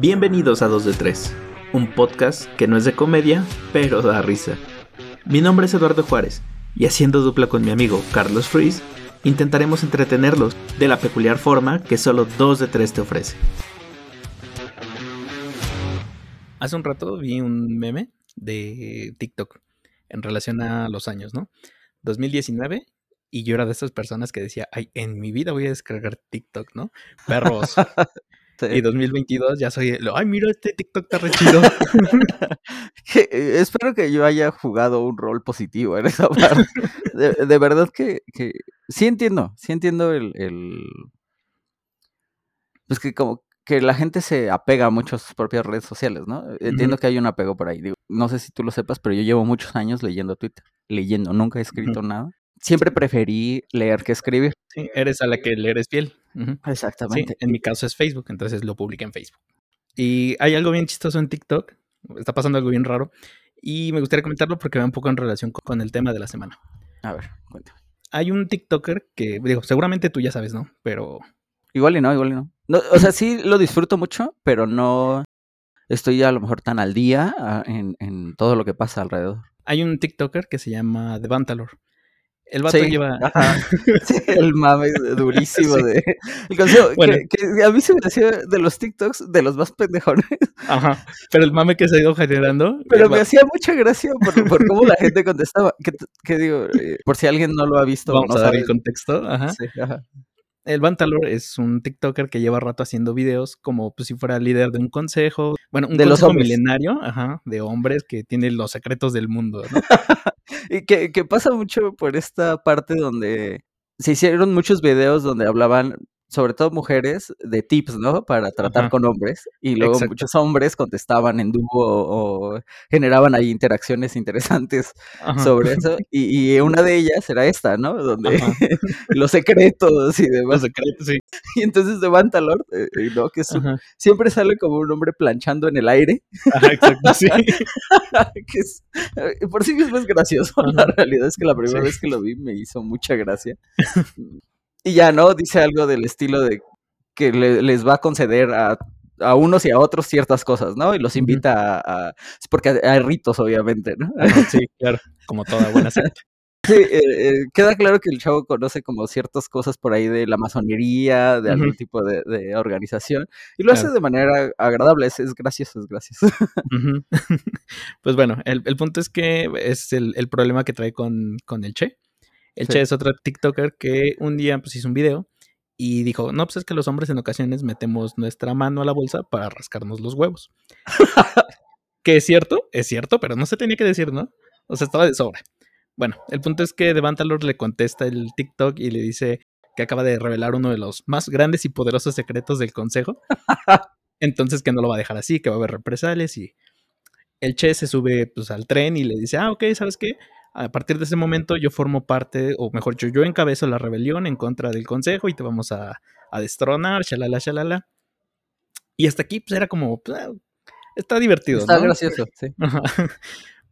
Bienvenidos a 2 de 3, un podcast que no es de comedia, pero da risa. Mi nombre es Eduardo Juárez, y haciendo dupla con mi amigo Carlos Fries, intentaremos entretenerlos de la peculiar forma que solo 2 de 3 te ofrece. Hace un rato vi un meme de TikTok en relación a los años, ¿no? 2019 y yo era de esas personas que decía, ay, en mi vida voy a descargar TikTok, ¿no? Perros. Y 2022 ya soy, ay, mira, este TikTok está re chido. Eh, espero que yo haya jugado un rol positivo en esa parte. De, verdad que, que, sí entiendo, sí entiendo el, el, Pues que como que la gente se apega mucho a sus propias redes sociales, ¿no? Entiendo que hay un apego por ahí. no sé si tú lo sepas, pero yo llevo muchos años leyendo Twitter. Leyendo, nunca he escrito nada siempre preferí leer que escribir. Sí, eres a la que leer es piel. Exactamente. en mi caso es Facebook, entonces lo publiqué en Facebook. Y hay algo bien chistoso en TikTok, está pasando algo bien raro, y me gustaría comentarlo porque va un poco en relación con el tema de la semana. A ver, cuéntame. Hay un TikToker que, digo, seguramente tú ya sabes, ¿no? Pero... Igual y no, igual y no. no o sea, sí lo disfruto mucho, pero no estoy a lo mejor tan al día ah, en, en todo lo que pasa alrededor. Hay un TikToker que se llama The Bantalor. El vato lleva. el mame durísimo de. El consejo, que, a mí se me hacía de los TikToks de los más pendejones. Ajá. Pero el mame que se ha ido generando. Pero me hacía mucha gracia por, cómo la gente contestaba. Que, digo, eh, por si alguien no lo ha visto. Vamos a dar el contexto. Ajá. Sí, ajá. El Bantalor es un TikToker que lleva rato haciendo videos como pues, si fuera líder de un consejo, bueno, un de consejo milenario, ajá, de hombres que tienen los secretos del mundo, ¿no? y que, que pasa mucho por esta parte donde se hicieron muchos videos donde hablaban sobre todo mujeres, de tips, ¿no? Para tratar con hombres. Y luego muchos hombres contestaban en dúo o generaban ahí interacciones interesantes sobre eso. Y, una de ellas era esta, ¿no? Donde los secretos y demás. Los secretos, sí. Y entonces de Bantalor, eh, eh, ¿no? Que siempre sale como un hombre planchando en el aire. Ajá, exacto, sí. que es, eh, por sí mismo es gracioso. La realidad es que la primera vez que lo vi me hizo mucha gracia. Y ya, ¿no? Dice algo del estilo de que les va a conceder a, unos y a otros ciertas cosas, ¿no? Y los invita a... porque hay ritos, obviamente, ¿no? sí, claro, como toda buena secta. Sí, eh, eh, queda claro que el chavo conoce como ciertas cosas por ahí de la masonería, de algún tipo de, organización, y lo hace de manera agradable, es, gracioso, es gracioso. Pues bueno, el, punto es que es el, problema que trae con, con el Che, el Che es otro TikToker que un día pues hizo un video y dijo, no, pues es que los hombres en ocasiones metemos nuestra mano a la bolsa para rascarnos los huevos. que es cierto, es cierto, pero no se tenía que decir, ¿no? O sea, estaba de sobra. Bueno, el punto es que Devantalor le contesta el TikTok y le dice que acaba de revelar uno de los más grandes y poderosos secretos del consejo. Entonces que no lo va a dejar así, que va a haber represalias y el Che se sube pues al tren y le dice, ah, ok, ¿sabes qué? A partir de ese momento yo formo parte, o mejor dicho, yo encabezo la rebelión en contra del consejo y te vamos a, a destronar, shalala, shalala. Y hasta aquí, pues era como, pues, ah, está divertido. Está gracioso, sí.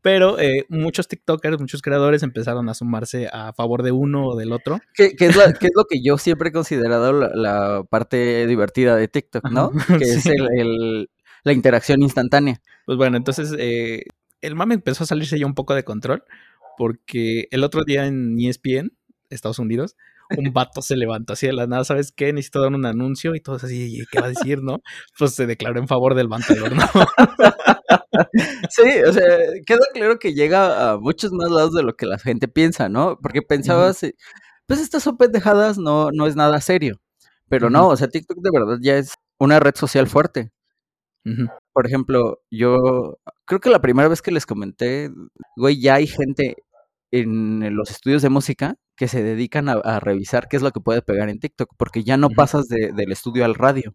Pero eh, muchos TikTokers, muchos creadores empezaron a sumarse a favor de uno o del otro. Que, es, lo que yo siempre he considerado la, parte divertida de TikTok, ¿no? Que es el, la interacción instantánea. Pues bueno, entonces eh, el mame empezó a salirse ya un poco de control porque el otro día en ESPN, Estados Unidos, un vato se levantó así de la nada, ¿sabes qué? Necesito dar un anuncio y todos así, ¿qué va a decir, no? Pues se declaró en favor del Bantalor, ¿no? Sí, o sea, queda claro que llega a muchos más lados de lo que la gente piensa, ¿no? Porque pensabas, pues estas son pendejadas, no, no es nada serio. Pero no, o sea, TikTok de verdad ya es una red social fuerte. Por ejemplo, yo creo que la primera vez que les comenté, güey, ya hay gente en los estudios de música que se dedican a, revisar qué es lo que puede pegar en TikTok, porque ya no pasas del estudio al radio,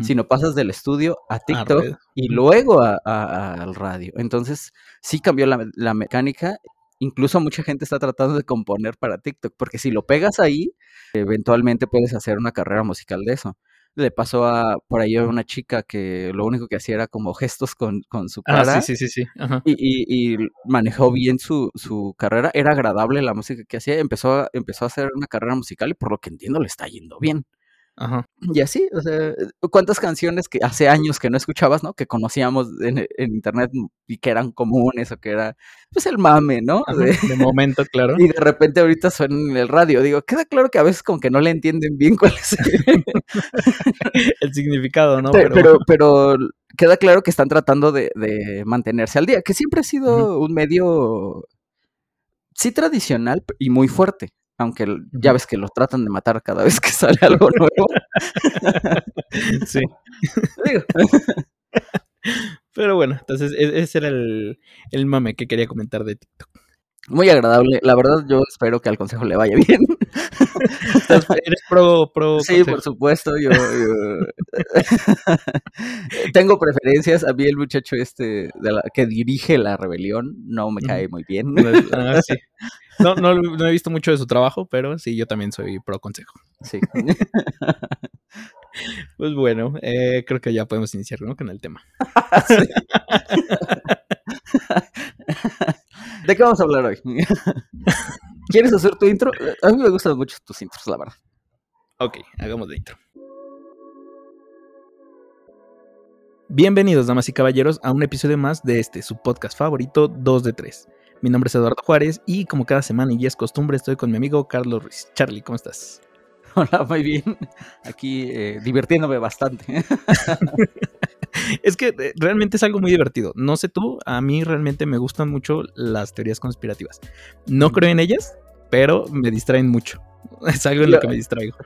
sino pasas del estudio a TikTok y luego al radio. Entonces, sí cambió la, mecánica. Incluso mucha gente está tratando de componer para TikTok, porque si lo pegas ahí, eventualmente puedes hacer una carrera musical de eso le pasó a por ahí a una chica que lo único que hacía era como gestos con, su ah, cara. Ah, sí, sí, sí, sí. Y, y, manejó bien su, su, carrera. Era agradable la música que hacía. Empezó a, empezó a hacer una carrera musical y por lo que entiendo le está yendo bien. Ajá. Y así, o sea, cuántas canciones que hace años que no escuchabas, ¿no? Que conocíamos en, internet y que eran comunes o que era, pues, el mame, ¿no? de, momento, claro. Y de repente ahorita suenan en el radio. Digo, queda claro que a veces como que no le entienden bien cuál es el, significado, ¿no? Pero... pero... queda claro que están tratando de, mantenerse al día, que siempre ha sido un medio, sí tradicional y muy fuerte aunque ya ves que lo tratan de matar cada vez que sale algo nuevo. sí. Pero bueno, entonces e-, ese era el, el mame que quería comentar de TikTok. Muy agradable. La verdad, yo espero que al consejo le vaya bien. ¿Eres pro, pro Sí, por supuesto. Yo, tengo preferencias. A mí el muchacho este de la, que dirige la rebelión no me cae muy bien. Ah, sí. No, no, no, he visto mucho de su trabajo, pero sí, yo también soy pro consejo. Sí. Pues bueno, eh, creo que ya podemos iniciar ¿no? con el tema. ¿De qué vamos a hablar hoy? ¿Quieres hacer tu intro? A mí me gustan mucho tus intros, la verdad. Ok, hagamos de intro. Bienvenidos, damas y caballeros, a un episodio más de este, su podcast favorito, 2 de 3. Mi nombre es Eduardo Juárez y como cada semana y es costumbre estoy con mi amigo Carlos Ruiz. Charlie, ¿cómo estás? Hola, muy bien. Aquí eh, divirtiéndome bastante. es que eh, realmente es algo muy divertido. No sé tú, a mí realmente me gustan mucho las teorías conspirativas. No creo en ellas, pero me distraen mucho. Es algo en lo que me distraigo.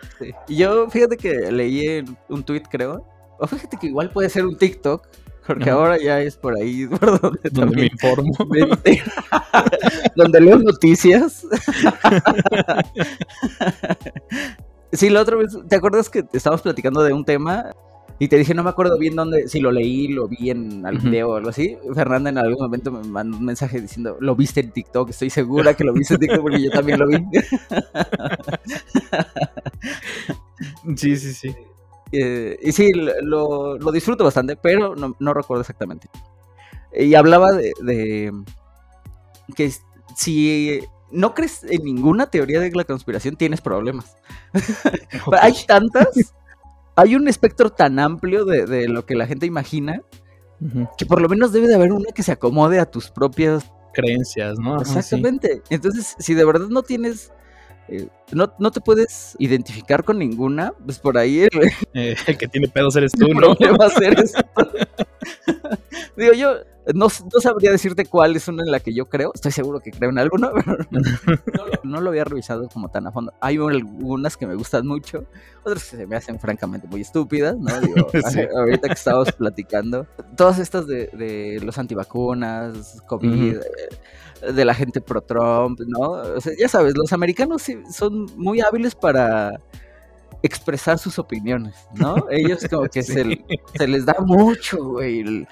Y yo, fíjate que leí un tweet, creo. O fíjate que igual puede ser un TikTok porque ahora ya es por ahí por donde, donde me informo. donde leo noticias. Sí, la otra vez, ¿te acuerdas que estábamos platicando de un tema? Y te dije, no me acuerdo bien dónde, si lo leí, lo vi en algún video o algo así. Fernanda en algún momento me mandó un mensaje diciendo, lo viste en TikTok, estoy segura que lo viste en TikTok porque yo también lo vi. sí, sí, sí. Eh, y sí, lo, disfruto bastante, pero no, recuerdo exactamente. Y hablaba de, que si no crees en ninguna teoría de la conspiración, tienes problemas. hay tantas, hay un espectro tan amplio de, lo que la gente imagina, que por lo menos debe de haber una que se acomode a tus propias creencias, ¿no? Exactamente. Entonces, si de verdad no tienes eh, no, no, te puedes identificar con ninguna, pues por ahí el, eh, que tiene pedos eres tú, ¿no? va a ser Digo, yo no, no, sabría decirte cuál es una en la que yo creo. Estoy seguro que creo en alguna, pero no, lo había revisado como tan a fondo. Hay algunas que me gustan mucho, otras que se me hacen francamente muy estúpidas, ¿no? Digo, ahorita que estábamos platicando, todas estas de, de los antivacunas, COVID, de la gente pro Trump, ¿no? O sea, ya sabes, los americanos son muy hábiles para expresar sus opiniones, ¿no? Ellos como que se, se, les da mucho, güey, eh,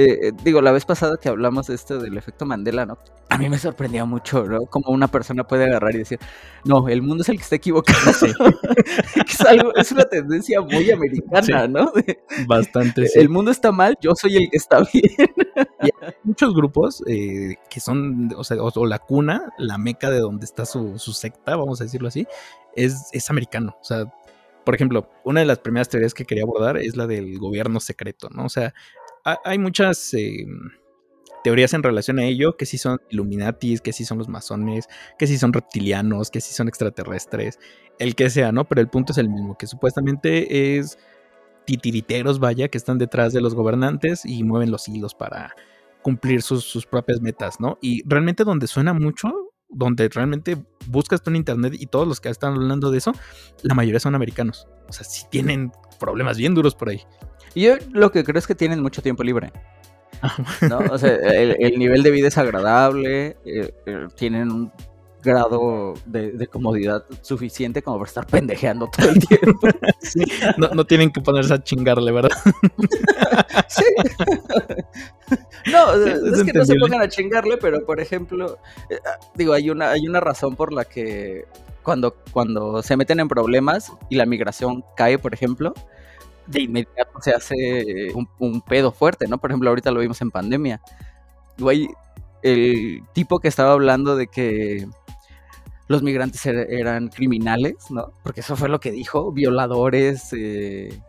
eh, digo, la vez pasada que hablamos de esto del efecto Mandela, ¿no? A mí me sorprendía mucho, ¿no? Como una persona puede agarrar y decir, no, el mundo es el que está equivocado. es, algo, es una tendencia muy americana, ¿no? Bastante. El mundo está mal, yo soy el que está bien. hay muchos grupos eh, que son, o sea, o, la cuna, la meca de donde está su, su secta, vamos a decirlo así, es, es americano. O sea, por ejemplo, una de las primeras teorías que quería abordar es la del gobierno secreto, ¿no? O sea, hay muchas eh, teorías en relación a ello, que si son Illuminatis, que si son los masones, que si son reptilianos, que si son extraterrestres, el que sea, ¿no? Pero el punto es el mismo, que supuestamente es titiriteros, vaya, que están detrás de los gobernantes y mueven los hilos para cumplir sus, propias metas, ¿no? Y realmente donde suena mucho, donde realmente buscas tú en internet y todos los que están hablando de eso, la mayoría son americanos. O sea, sí tienen problemas bien duros por ahí. Yo lo que creo es que tienen mucho tiempo libre. ¿no? O sea, el, nivel de vida es agradable, eh, eh, tienen un grado de, comodidad suficiente como para estar pendejeando todo el tiempo. No, tienen que ponerse a chingarle, ¿verdad? sí. No, es, que no se pongan a chingarle, pero por ejemplo, eh, ah, digo, hay una, hay una razón por la que cuando, cuando se meten en problemas y la migración cae, por ejemplo, de inmediato se hace un, pedo fuerte, ¿no? Por ejemplo, ahorita lo vimos en pandemia. Güey, el tipo que estaba hablando de que los migrantes er, eran criminales, ¿no? Porque eso fue lo que dijo, violadores, eh,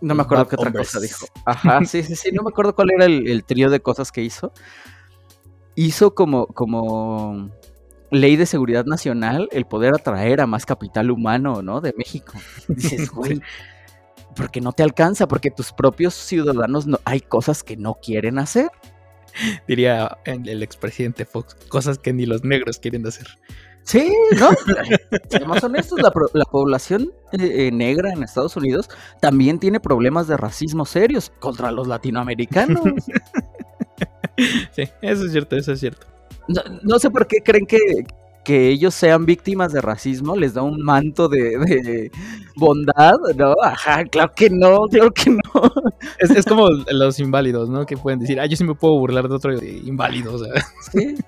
no me acuerdo qué otra cosa dijo. Ajá, sí, sí, sí, no me acuerdo cuál era el, trío de cosas que hizo. Hizo como, como ley de seguridad nacional el poder atraer a más capital humano, ¿no? De México. Dices, güey, porque no te alcanza, porque tus propios ciudadanos no, hay cosas que no quieren hacer. Diría el expresidente Fox, cosas que ni los negros quieren hacer. Sí, no, seamos honestos, la, la población eh, eh, negra en Estados Unidos también tiene problemas de racismo serios contra los latinoamericanos. Sí, eso es cierto, eso es cierto. No, sé por qué creen que, que, ellos sean víctimas de racismo, les da un manto de, bondad, ¿no? Ajá, claro que no, claro que no. Es, como los inválidos, ¿no? Que pueden decir, ah, yo sí me puedo burlar de otro inválido, o sea. Sí.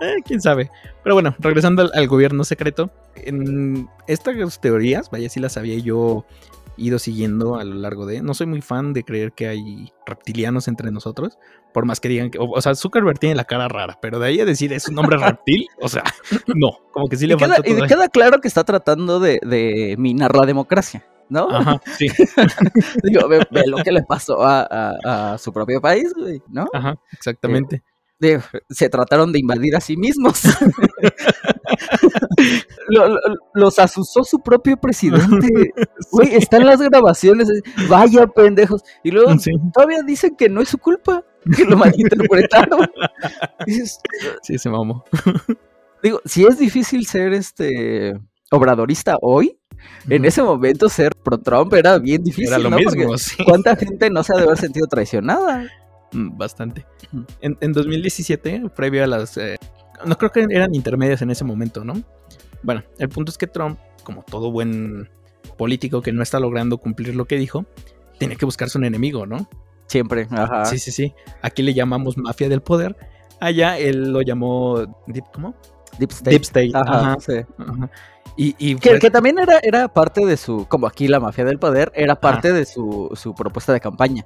Eh, quién sabe. Pero bueno, regresando al, gobierno secreto, en estas teorías, vaya, si las había yo ido siguiendo a lo largo de. No soy muy fan de creer que hay reptilianos entre nosotros, por más que digan que. O, sea, Zuckerberg tiene la cara rara, pero de ahí a decir es un hombre reptil, o sea, no, como que sí le falta todo. Y queda claro que está tratando de, minar la democracia. ¿no? Ajá, sí. Digo, ve, lo que le pasó a, su propio país, güey, ¿no? Ajá, exactamente se trataron de invadir a sí mismos. los asusó su propio presidente. Güey, están las grabaciones. Vaya pendejos. Y luego todavía dicen que no es su culpa, que lo malinterpretaron. sí, se mamó. Digo, si es difícil ser este obradorista hoy, en ese momento ser pro Trump era bien difícil. Era lo mismo, ¿Cuánta gente no se ha de haber sentido traicionada? Mm, bastante. En, 2017, previo a las... Eh, no creo que eran intermedias en ese momento, ¿no? Bueno, el punto es que Trump, como todo buen político que no está logrando cumplir lo que dijo, tiene que buscarse un enemigo, ¿no? Siempre, ajá. Sí, sí, sí. Aquí le llamamos mafia del poder. Allá él lo llamó... ¿Cómo? Deep State. Deep State. Ajá, sí. Y, que, también era, era parte de su, como aquí la mafia del poder, era parte de su, su propuesta de campaña.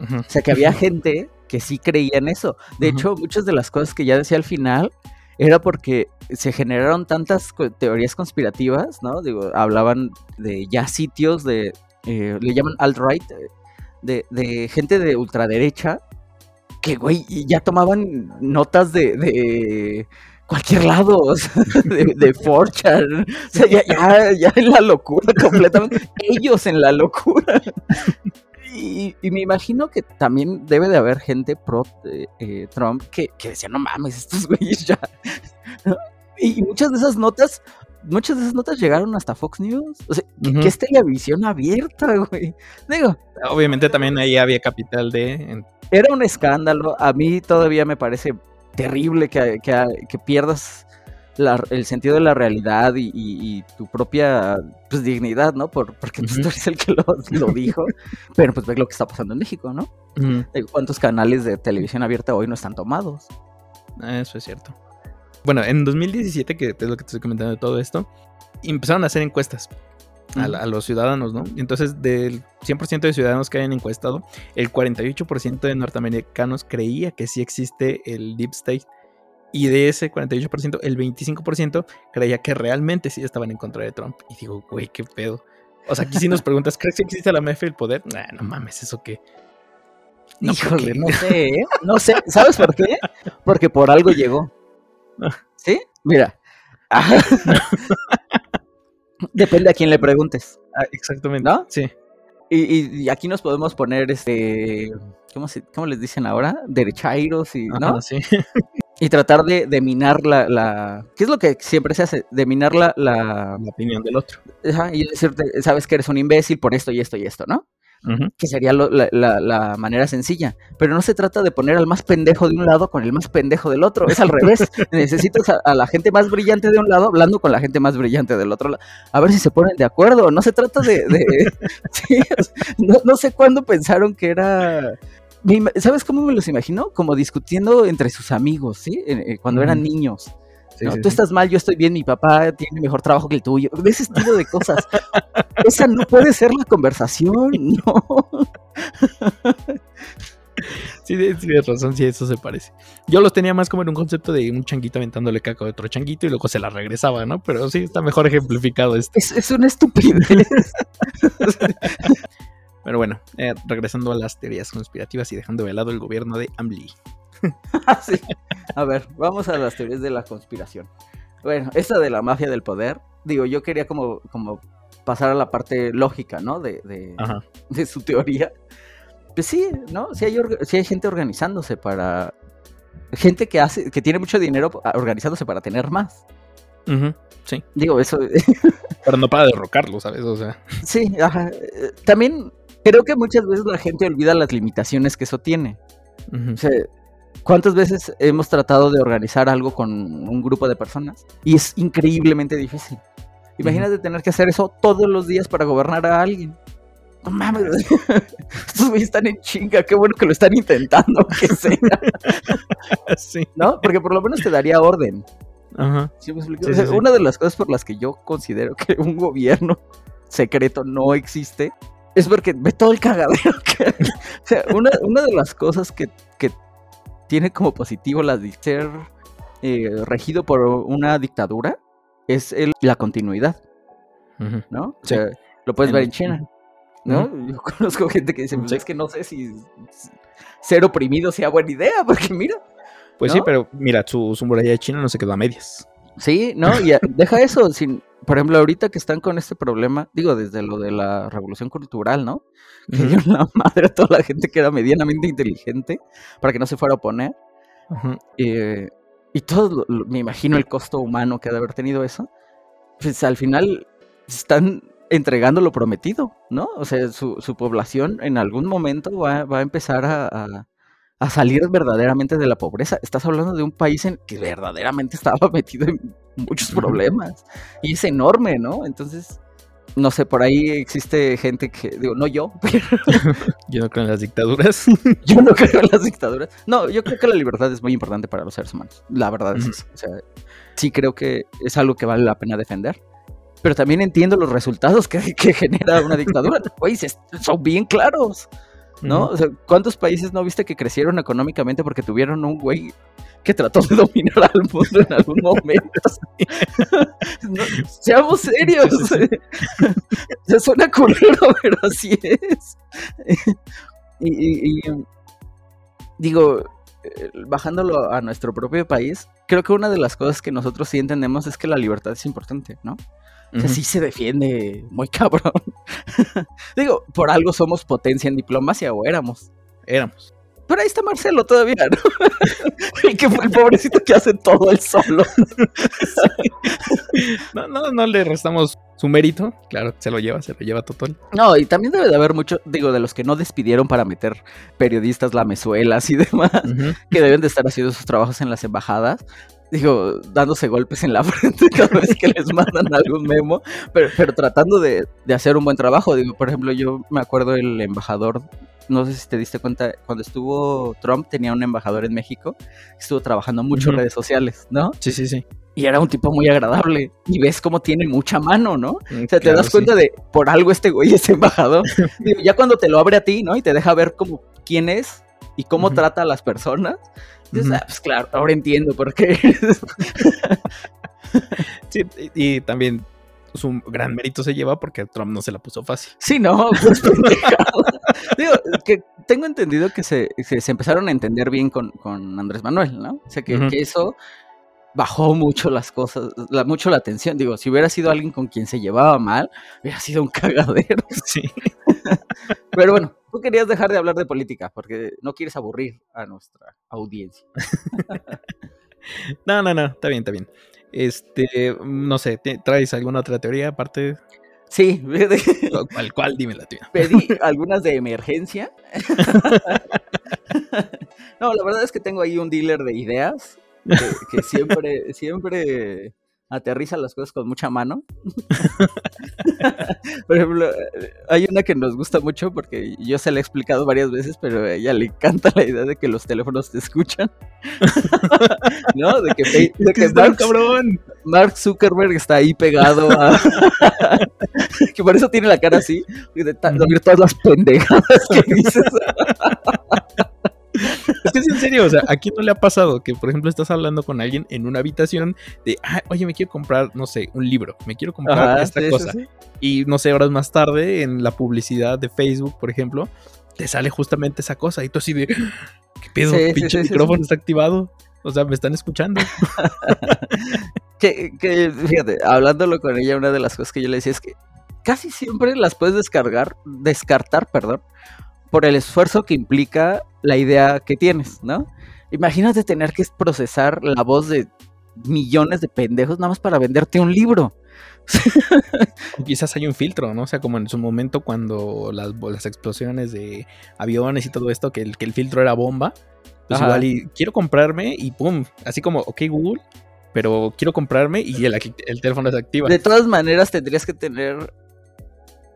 O sea, que había gente que sí creía en eso. De hecho, muchas de las cosas que ya decía al final era porque se generaron tantas teorías conspirativas, ¿no? Digo, hablaban de ya sitios de, eh, le llaman alt-right, de, de, gente de ultraderecha, que, güey, ya tomaban notas de, de cualquier lado, o sea, de, de o sea, ya, ya, ya en la locura completamente, ellos en la locura. Y, me imagino que también debe de haber gente pro eh, Trump que, decía, no mames, estos güeyes ya. y muchas de esas notas, muchas de esas notas llegaron hasta Fox News. O sea, que, es televisión abierta, güey. Digo. Obviamente también ahí había capital de. Era un escándalo. A mí todavía me parece terrible que, que pierdas el sentido de la realidad y, tu propia pues, dignidad, ¿no? Por, porque tú eres el que lo, dijo, pero pues ve lo que está pasando en México, ¿no? ¿Cuántos canales de televisión abierta hoy no están tomados? Eso es cierto. Bueno, en 2017, que es lo que te estoy comentando de todo esto, empezaron a hacer encuestas a, a, los ciudadanos, ¿no? Entonces, del 100% de ciudadanos que hayan encuestado, el 48% de norteamericanos creía que sí existe el Deep State y de ese 48%, el 25% creía que realmente sí estaban en contra de Trump. Y digo, güey, qué pedo. O sea, aquí si nos preguntas, ¿crees que existe la MF el poder? no mames, ¿eso qué? No, Híjole, no sé, ¿eh? No sé, ¿sabes por qué? Porque por algo llegó. ¿Sí? Mira. Depende a quién le preguntes. Ah, exactamente. ¿No? Sí. Y, aquí nos podemos poner, este, ¿cómo, se, cómo les dicen ahora? Derechairos y, ¿no? sí. y tratar de, de minar la, la, ¿Qué es lo que siempre se hace? De minar la... La, opinión del otro. Ajá, y decirte, sabes que eres un imbécil por esto y esto y esto, ¿no? Que sería la, la, manera sencilla. Pero no se trata de poner al más pendejo de un lado con el más pendejo del otro. Es al revés. Necesitas a, la gente más brillante de un lado hablando con la gente más brillante del otro lado. A ver si se ponen de acuerdo. No se trata de... no, no sé cuándo pensaron que era ¿Sabes cómo me los imagino? Como discutiendo entre sus amigos, ¿sí? Eh, cuando eran niños. Tú estás mal, yo estoy bien, mi papá tiene mejor trabajo que el tuyo. Ese estilo de cosas. Esa no puede ser la conversación, no. Sí, tienes razón, sí, eso se parece. Yo los tenía más como en un concepto de un changuito aventándole caca a otro changuito y luego se la regresaba, ¿no? Pero sí, está mejor ejemplificado esto. Es, es una estupidez. Pero bueno, eh, regresando a las teorías conspirativas y dejando de lado el gobierno de Amli. sí. A ver, vamos a las teorías de la conspiración. Bueno, esta de la mafia del poder, digo, yo quería como, como pasar a la parte lógica, ¿no? De, de, su teoría. Pues sí, ¿no? Si hay, sí hay gente organizándose para... Gente que hace, que tiene mucho dinero organizándose para tener más. Sí, Digo, eso, pero no para derrocarlo, ¿sabes? O sea, sí, ajá. También creo que muchas veces la gente olvida las limitaciones que eso tiene. O sea, ¿cuántas veces hemos tratado de organizar algo con un grupo de personas? Y es increíblemente difícil. Imagínate tener que hacer eso todos los días para gobernar a alguien. No mames, estos güeyes están en chinga, qué bueno que lo están intentando, que sea, sí. ¿no? Porque por lo menos te daría orden. Ajá. ¿Sí me explico? Sí, O sea, sí. Una de las cosas por las que yo considero que un gobierno secreto no existe es porque ve todo el cagadero que. O sea, una, una de las cosas que, que tiene como positivo la de ser eh, regido por una dictadura es el- la continuidad. ¿no? O sea, lo puedes En- ver en China, ¿no? Yo conozco gente que dice, pues Sí. es que no sé si ser oprimido sea buena idea, porque mira, Pues sí, pero mira, su, su muralla de China no se quedó a medias. Sí, no, y a- deja eso, sin, por ejemplo, ahorita que están con este problema, digo, desde lo de la revolución cultural, ¿no? Que dio la madre a toda la gente que era medianamente inteligente para que no se fuera a oponer. eh, y todo, lo- lo- me imagino el costo humano que ha de haber tenido eso. Pues al final están entregando lo prometido, ¿no? O sea, su, su población en algún momento va, va a empezar a, a- a salir verdaderamente de la pobreza. Estás hablando de un país en que verdaderamente estaba metido en muchos problemas y es enorme, ¿no? Entonces, no sé, por ahí existe gente que, digo, no yo, pero Yo no creo en las dictaduras. yo no creo en las dictaduras. No, yo creo que la libertad es muy importante para los seres humanos. La verdad es eso. O sea, sí creo que es algo que vale la pena defender. Pero también entiendo los resultados que, que genera una dictadura. Güey, son bien claros, ¿no? O sea, ¿cuántos países no viste que crecieron económicamente porque tuvieron un güey que trató de dominar al mundo en algún momento? No, seamos serios. Se suena culero, pero así es. y, y- y, digo, eh, bajándolo a nuestro propio país, creo que una de las cosas que nosotros sí entendemos es que la libertad es importante, ¿no? O sea, Ujú. sí se defiende muy cabrón. Digo, por algo somos potencia en diplomacia, o éramos. Éramos. Pero ahí está Marcelo todavía, ¿no? el que fue el pobrecito que hace todo el solo. No, no, no le restamos su mérito. Claro, se lo lleva, se lo lleva total. No, y también debe de haber mucho, digo, de los que no despidieron para meter periodistas lamezuelas y demás, que deben de estar haciendo sus trabajos en las embajadas. Digo, dándose golpes en la frente cada vez que les mandan algún memo, pero, pero tratando de, de hacer un buen trabajo. Digo, por ejemplo, yo me acuerdo el embajador, no sé si te diste cuenta, cuando estuvo Trump tenía un embajador en México, estuvo trabajando mucho en Ujú. redes sociales, ¿no? Sí, sí, sí. Y era un tipo muy agradable. Y ves cómo tiene mucha mano, ¿no? O sea, te Claro, das sí. cuenta de por algo este güey es embajador. Digo, ya cuando te lo abre a ti, ¿no? Y te deja ver cómo quién es y cómo trata a las personas. Ujú. ah, pues claro, ahora entiendo por qué. Sí, y, y también su gran mérito se lleva porque Trump no se la puso fácil. sí, no, pues. Digo, que tengo entendido que se, se empezaron a entender bien con, con Andrés Manuel, ¿no? O sea, que eso bajó mucho las cosas, la, mucho la tensión. Digo, si hubiera sido alguien con quien se llevaba mal, hubiera sido un cagadero. Sí. Pero bueno, tú querías dejar de hablar de política porque no quieres aburrir a nuestra audiencia. No, no, no, está bien, está bien. Este, no sé, ¿te- ¿traes alguna otra teoría aparte? Sí, ¿Cuál, cuál? Dime la tuya. pedí algunas de emergencia. No, la verdad es que tengo ahí un dealer de ideas que, que siempre, siempre aterriza las cosas con mucha mano. Por ejemplo, eh, hay una que nos gusta mucho porque yo se la he explicado varias veces, pero a ella le encanta la idea de que los teléfonos te escuchan. ¿No? De que, de que Mark, cabrón? Mark Zuckerberg está ahí pegado a... que por eso tiene la cara así, de, de oír todas las pendejadas que dices. Que es en serio, o sea, ¿a quién no le ha pasado que, por ejemplo, estás hablando con alguien en una habitación de, ah, oye, me quiero comprar, no sé, un libro, me quiero comprar esta cosa. Y no sé, horas más tarde, en la publicidad de Facebook, por ejemplo, te sale justamente esa cosa y tú así de, ¿qué pedo? Pinche micrófono está activado. O sea, me están escuchando. que, que, fíjate, hablándolo con ella, una de las cosas que yo le decía es que casi siempre las puedes descargar, descartar, perdón, por el esfuerzo que implica la idea que tienes, ¿no? Imagínate tener que procesar la voz de millones de pendejos nada más para venderte un libro. Quizás hay un filtro, ¿no? O sea, como en su momento cuando las, las explosiones de aviones y todo esto, que el, que el filtro era bomba, pues igual y quiero comprarme y pum, así como, ok Google, pero quiero comprarme y el, el teléfono se activa. De todas maneras tendrías que tener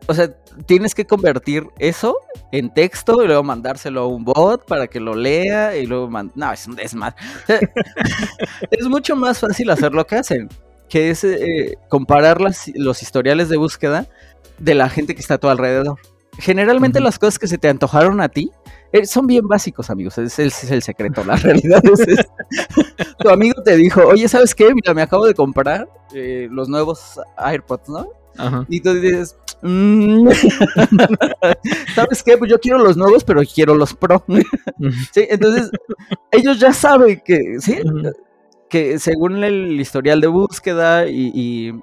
o sea, tienes que convertir eso en texto y luego mandárselo a un bot para que lo lea y luego no, es un desmadre. es mucho más fácil hacer lo que hacen, que es eh, comparar los historiales de búsqueda de la gente que está a tu alrededor. Generalmente las cosas que se te antojaron a ti eh, son bien básicos, amigos. Ese es, el secreto. La realidad es, tu amigo te dijo, oye, ¿sabes qué? Mira, me acabo de comprar eh, los nuevos AirPods, ¿no? Y tú dices, mm". ¿sabes qué? Pues yo quiero los nuevos, pero quiero los pro. ¿Sí? Entonces, ellos ya saben que, ¿sí? Que según el historial de búsqueda y,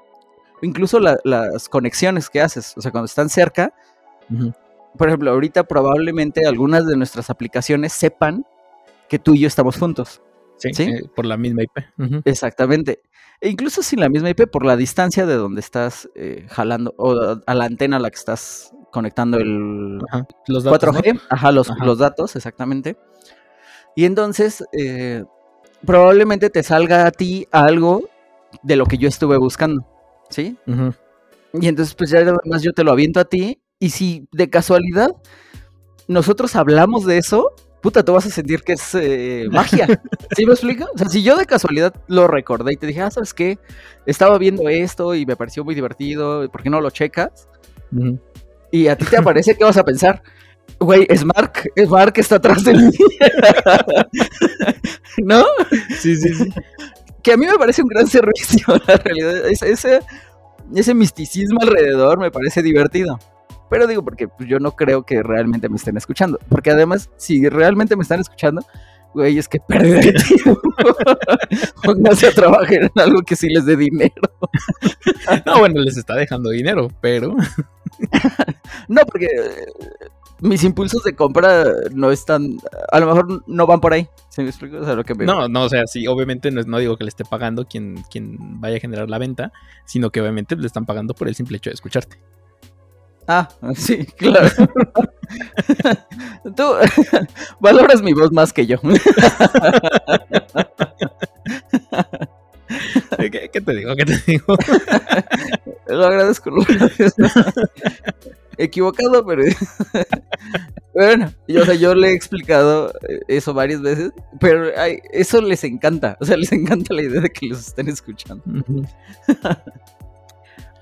incluso las conexiones que haces, o sea, cuando están cerca, por ejemplo, ahorita probablemente algunas de nuestras aplicaciones sepan que tú y yo estamos juntos. Sí, eh, por la misma IP. Exactamente. E incluso sin la misma IP, por la distancia de donde estás eh, jalando, o a la antena a la que estás conectando el los datos, 4G, ajá, los, los, datos, exactamente. Y entonces, eh, probablemente te salga a ti algo de lo que yo estuve buscando, ¿sí? Y entonces, pues ya además yo te lo aviento a ti, y si de casualidad nosotros hablamos de eso, puta, tú vas a sentir que es eh, magia. ¿Sí me explico? O sea, si yo de casualidad lo recordé y te dije, ah, ¿sabes qué? Estaba viendo esto y me pareció muy divertido, ¿por qué no lo checas? Y a ti te aparece, ¿qué vas a pensar? Güey, es Mark, es Mark que está atrás de mí. ¿No? Sí, sí, sí. Que a mí me parece un gran servicio, la realidad. Ese, ese misticismo alrededor me parece divertido. Pero digo, porque pues, yo no creo que realmente me estén escuchando. Porque además, si realmente me están escuchando, güey, es que perdí de tiempo. Pónganse a trabajar en algo que sí les dé dinero. no, bueno, les está dejando dinero, pero. no, porque eh, mis impulsos de compra no están. A lo mejor no van por ahí. ¿Se me explica? O sea, lo que No, no, o sea, sí, obviamente no, no digo que le esté pagando quien, quien vaya a generar la venta, sino que obviamente le están pagando por el simple hecho de escucharte. Ah, sí, claro. Tú valoras mi voz más que yo. ¿Qué, te digo? ¿Qué te digo? Lo agradezco. Equivocado, pero. bueno, yo, o sea, yo le he explicado eso varias veces, pero eso les encanta. O sea, les encanta la idea de que los estén escuchando.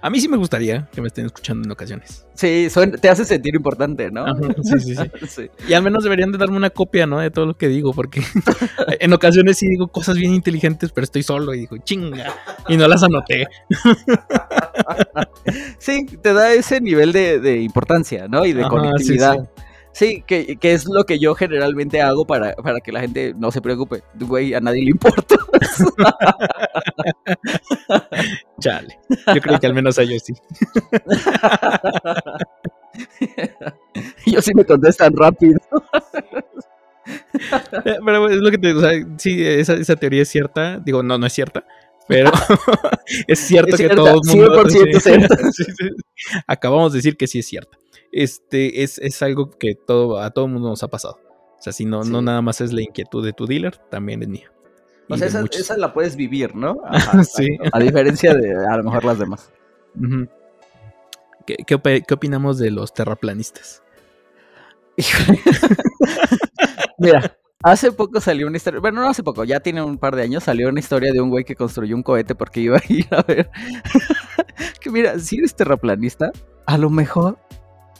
A mí sí me gustaría que me estén escuchando en ocasiones. Sí, te hace sentir importante, ¿no? sí, sí, sí, Y al menos deberían de darme una copia, ¿no? De todo lo que digo, porque en ocasiones sí digo cosas bien inteligentes, pero estoy solo y digo, chinga, y no las anoté. sí, te da ese nivel de, importancia, ¿no? Y de conectividad. Sí, que, es lo que yo generalmente hago para, para que la gente no se preocupe. Güey, a nadie le importa. Chale. Yo creo que al menos a ellos sí. ellos sí me contestan rápido. Eh, pero es lo que te digo, o sea, sí, esa, esa teoría es cierta. Digo, no, no es cierta. Pero es cierto que todo el mundo. 100% sí, Acabamos de decir que sí es cierta este, es, es algo que todo, a todo el mundo nos ha pasado. O sea, si no, no nada más es la inquietud de tu dealer, también es mía. O sea, esa, la puedes vivir, ¿no? sí. A diferencia de a lo mejor las demás. ¿Qué, qué, opinamos de los terraplanistas? Mira, hace poco salió una historia, bueno, no hace poco, ya tiene un par de años, salió una historia de un güey que construyó un cohete porque iba a ir a ver. que mira, si eres terraplanista, a lo mejor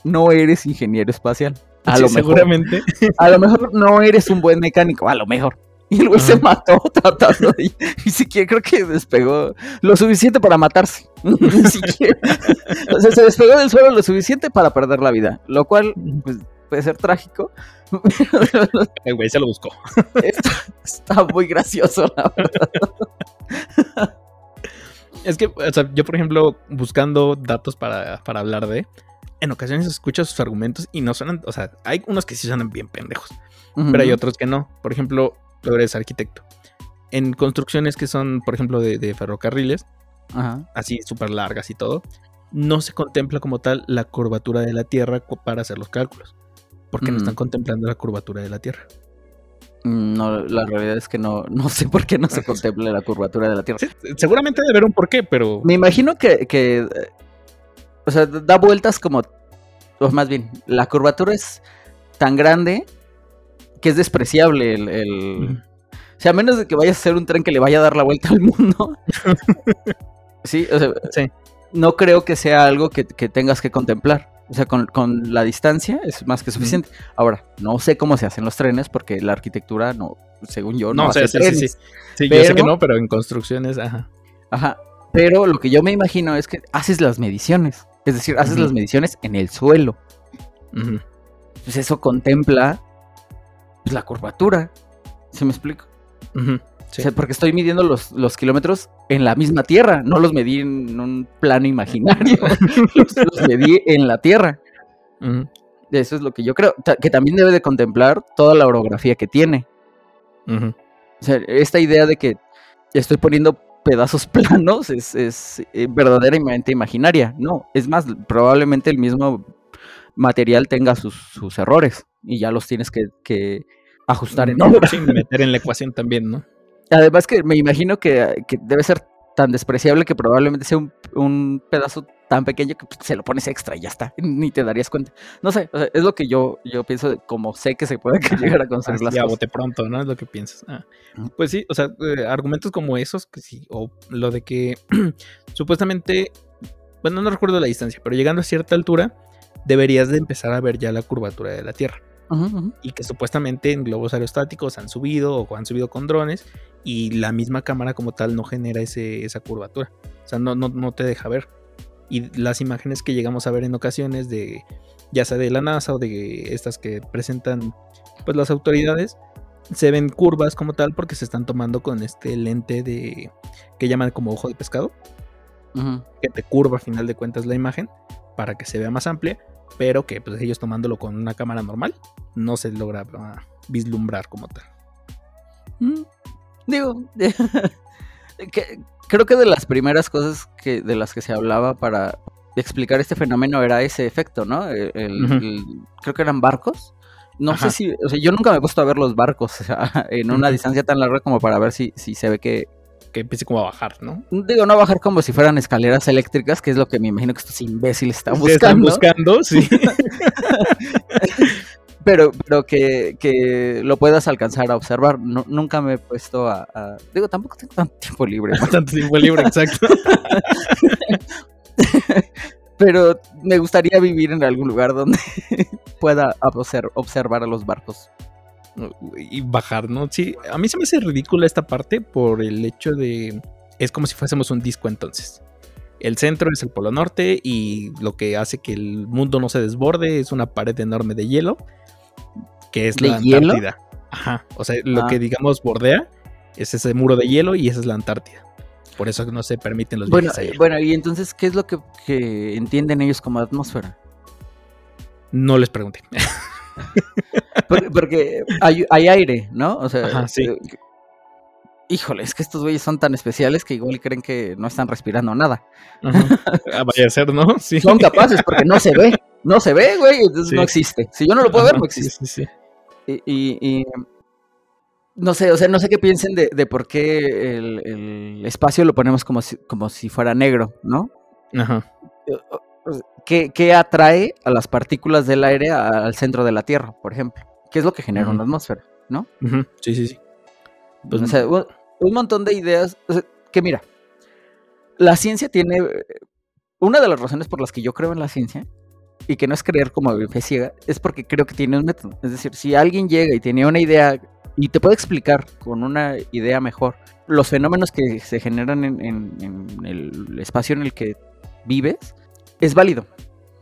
no eres ingeniero espacial. A lo mejor. Seguramente. A lo mejor no eres un buen mecánico, a lo mejor. Y el güey se mató tratando de. Ni siquiera creo que despegó lo suficiente para matarse. Ni siquiera. O sea, se despegó del suelo lo suficiente para perder la vida. Lo cual, pues, puede ser trágico. el güey se lo buscó. Está, está muy gracioso, la verdad. Es que, o sea, yo, por ejemplo, buscando datos para, para hablar de. En ocasiones escucho sus argumentos y no suenan. O sea, hay unos que sí suenan bien pendejos. Pero hay otros que no. Por ejemplo, tú eres arquitecto. En construcciones que son, por ejemplo, de, ferrocarriles, así súper largas y todo, no se contempla como tal la curvatura de la Tierra para hacer los cálculos. Porque no están contemplando la curvatura de la Tierra. Mm, no, la realidad es que no, no sé por qué no se contempla la curvatura de la Tierra. seguramente debe haber un porqué, pero. Me imagino que, que, O sea, da vueltas como. O más bien, la curvatura es tan grande que es despreciable el, O sea, a menos de que vayas a hacer un tren que le vaya a dar la vuelta al mundo. sí, o sea, no creo que sea algo que, tengas que contemplar. O sea, con, la distancia es más que suficiente. Ahora, no sé cómo se hacen los trenes porque la arquitectura no, según yo, no, no hace sí, sí, sí, yo sé que no, pero en construcciones, ajá. Ajá. Pero lo que yo me imagino es que haces las mediciones. Es decir, haces las mediciones en el suelo. Pues eso contempla pues, la curvatura. ¿Se me explico? O sea, porque estoy midiendo los, los, kilómetros en la misma tierra, no los medí en un plano imaginario, los, medí en la tierra. Eso es lo que yo creo, que también debe de contemplar toda la orografía que tiene. O sea, esta idea de que estoy poniendo pedazos planos es, es eh, verdaderamente imaginaria. No, es más, probablemente el mismo material tenga sus, sus errores y ya los tienes que, ajustar en no, sin meter en la ecuación también, ¿no? Además que me imagino que, debe ser tan despreciable que probablemente sea un, pedazo tan pequeño que se lo pones extra y ya está, ni te darías cuenta. No sé, es lo que yo, yo pienso, de como sé que se puede llegar a conseguir las ya, bote pronto, ¿no? Es lo que piensas. Ah, pues sí, o sea, eh, argumentos como esos, que sí, o lo de que supuestamente, bueno, no recuerdo la distancia, pero llegando a cierta altura, deberías de empezar a ver ya la curvatura de la Tierra. Y que supuestamente en globos aerostáticos han subido o han subido con drones y la misma cámara como tal no genera ese, esa curvatura. O sea, no, no, no te deja ver. Y las imágenes que llegamos a ver en ocasiones de ya sea de la NASA o de estas que presentan pues las autoridades se ven curvas como tal porque se están tomando con este lente de que llaman como ojo de pescado que te curva a final de cuentas la imagen para que se vea más amplia pero que pues ellos tomándolo con una cámara normal no se logra ah, vislumbrar como tal. Mm, digo, creo que de las primeras cosas que, de las que se hablaba para explicar este fenómeno era ese efecto, ¿no? E, creo que eran barcos. No sé si, o sea, yo nunca me he puesto a ver los barcos en una distancia tan larga como para ver si, si se ve que, que empiece como a bajar, ¿no? Digo, no a bajar como si fueran escaleras eléctricas, que es lo que me imagino que estos imbéciles están buscando. Están buscando, sí. pero, pero que, lo puedas alcanzar a observar. nunca me he puesto a, Digo, tampoco tengo tanto tiempo libre. Tanto tiempo libre, exacto. pero me gustaría vivir en algún lugar donde pueda observar a los barcos y bajar, ¿no? Sí, a mí se me hace ridícula esta parte por el hecho de... Es como si fuésemos un disco entonces. El centro es el Polo Norte y lo que hace que el mundo no se desborde es una pared enorme de hielo, que es la Antártida. Ajá, o sea, lo que ah. digamos bordea es ese muro de hielo y esa es la Antártida. Por eso no se permiten los bueno, ahí. Bueno, y entonces, ¿qué es lo que, que entienden ellos como atmósfera? No les pregunté. porque, hay, aire, ¿no? O sea, eh, híjole, es que estos güeyes son tan especiales que igual creen que no están respirando nada. Ah, vaya a ser, ¿no? Sí. Son capaces porque no se ve. No se ve, güey, entonces no existe. Si yo no lo puedo ver, no existe. Y, no sé, o sea, no sé qué piensen de, por qué el, espacio lo ponemos como si, como si fuera negro, ¿no? Ajá. Eh, ¿qué, atrae a las partículas del aire al centro de la Tierra, por ejemplo? ¿Qué es lo que genera una atmósfera, no? Sí, sí, sí. Pues, o sea, un, montón de ideas. que mira, la ciencia tiene. Una de las razones por las que yo creo en la ciencia y que no es creer como fe ciega, es porque creo que tiene un método. Es decir, si alguien llega y tiene una idea y te puede explicar con una idea mejor los fenómenos que se generan en, el espacio en el que vives, es válido.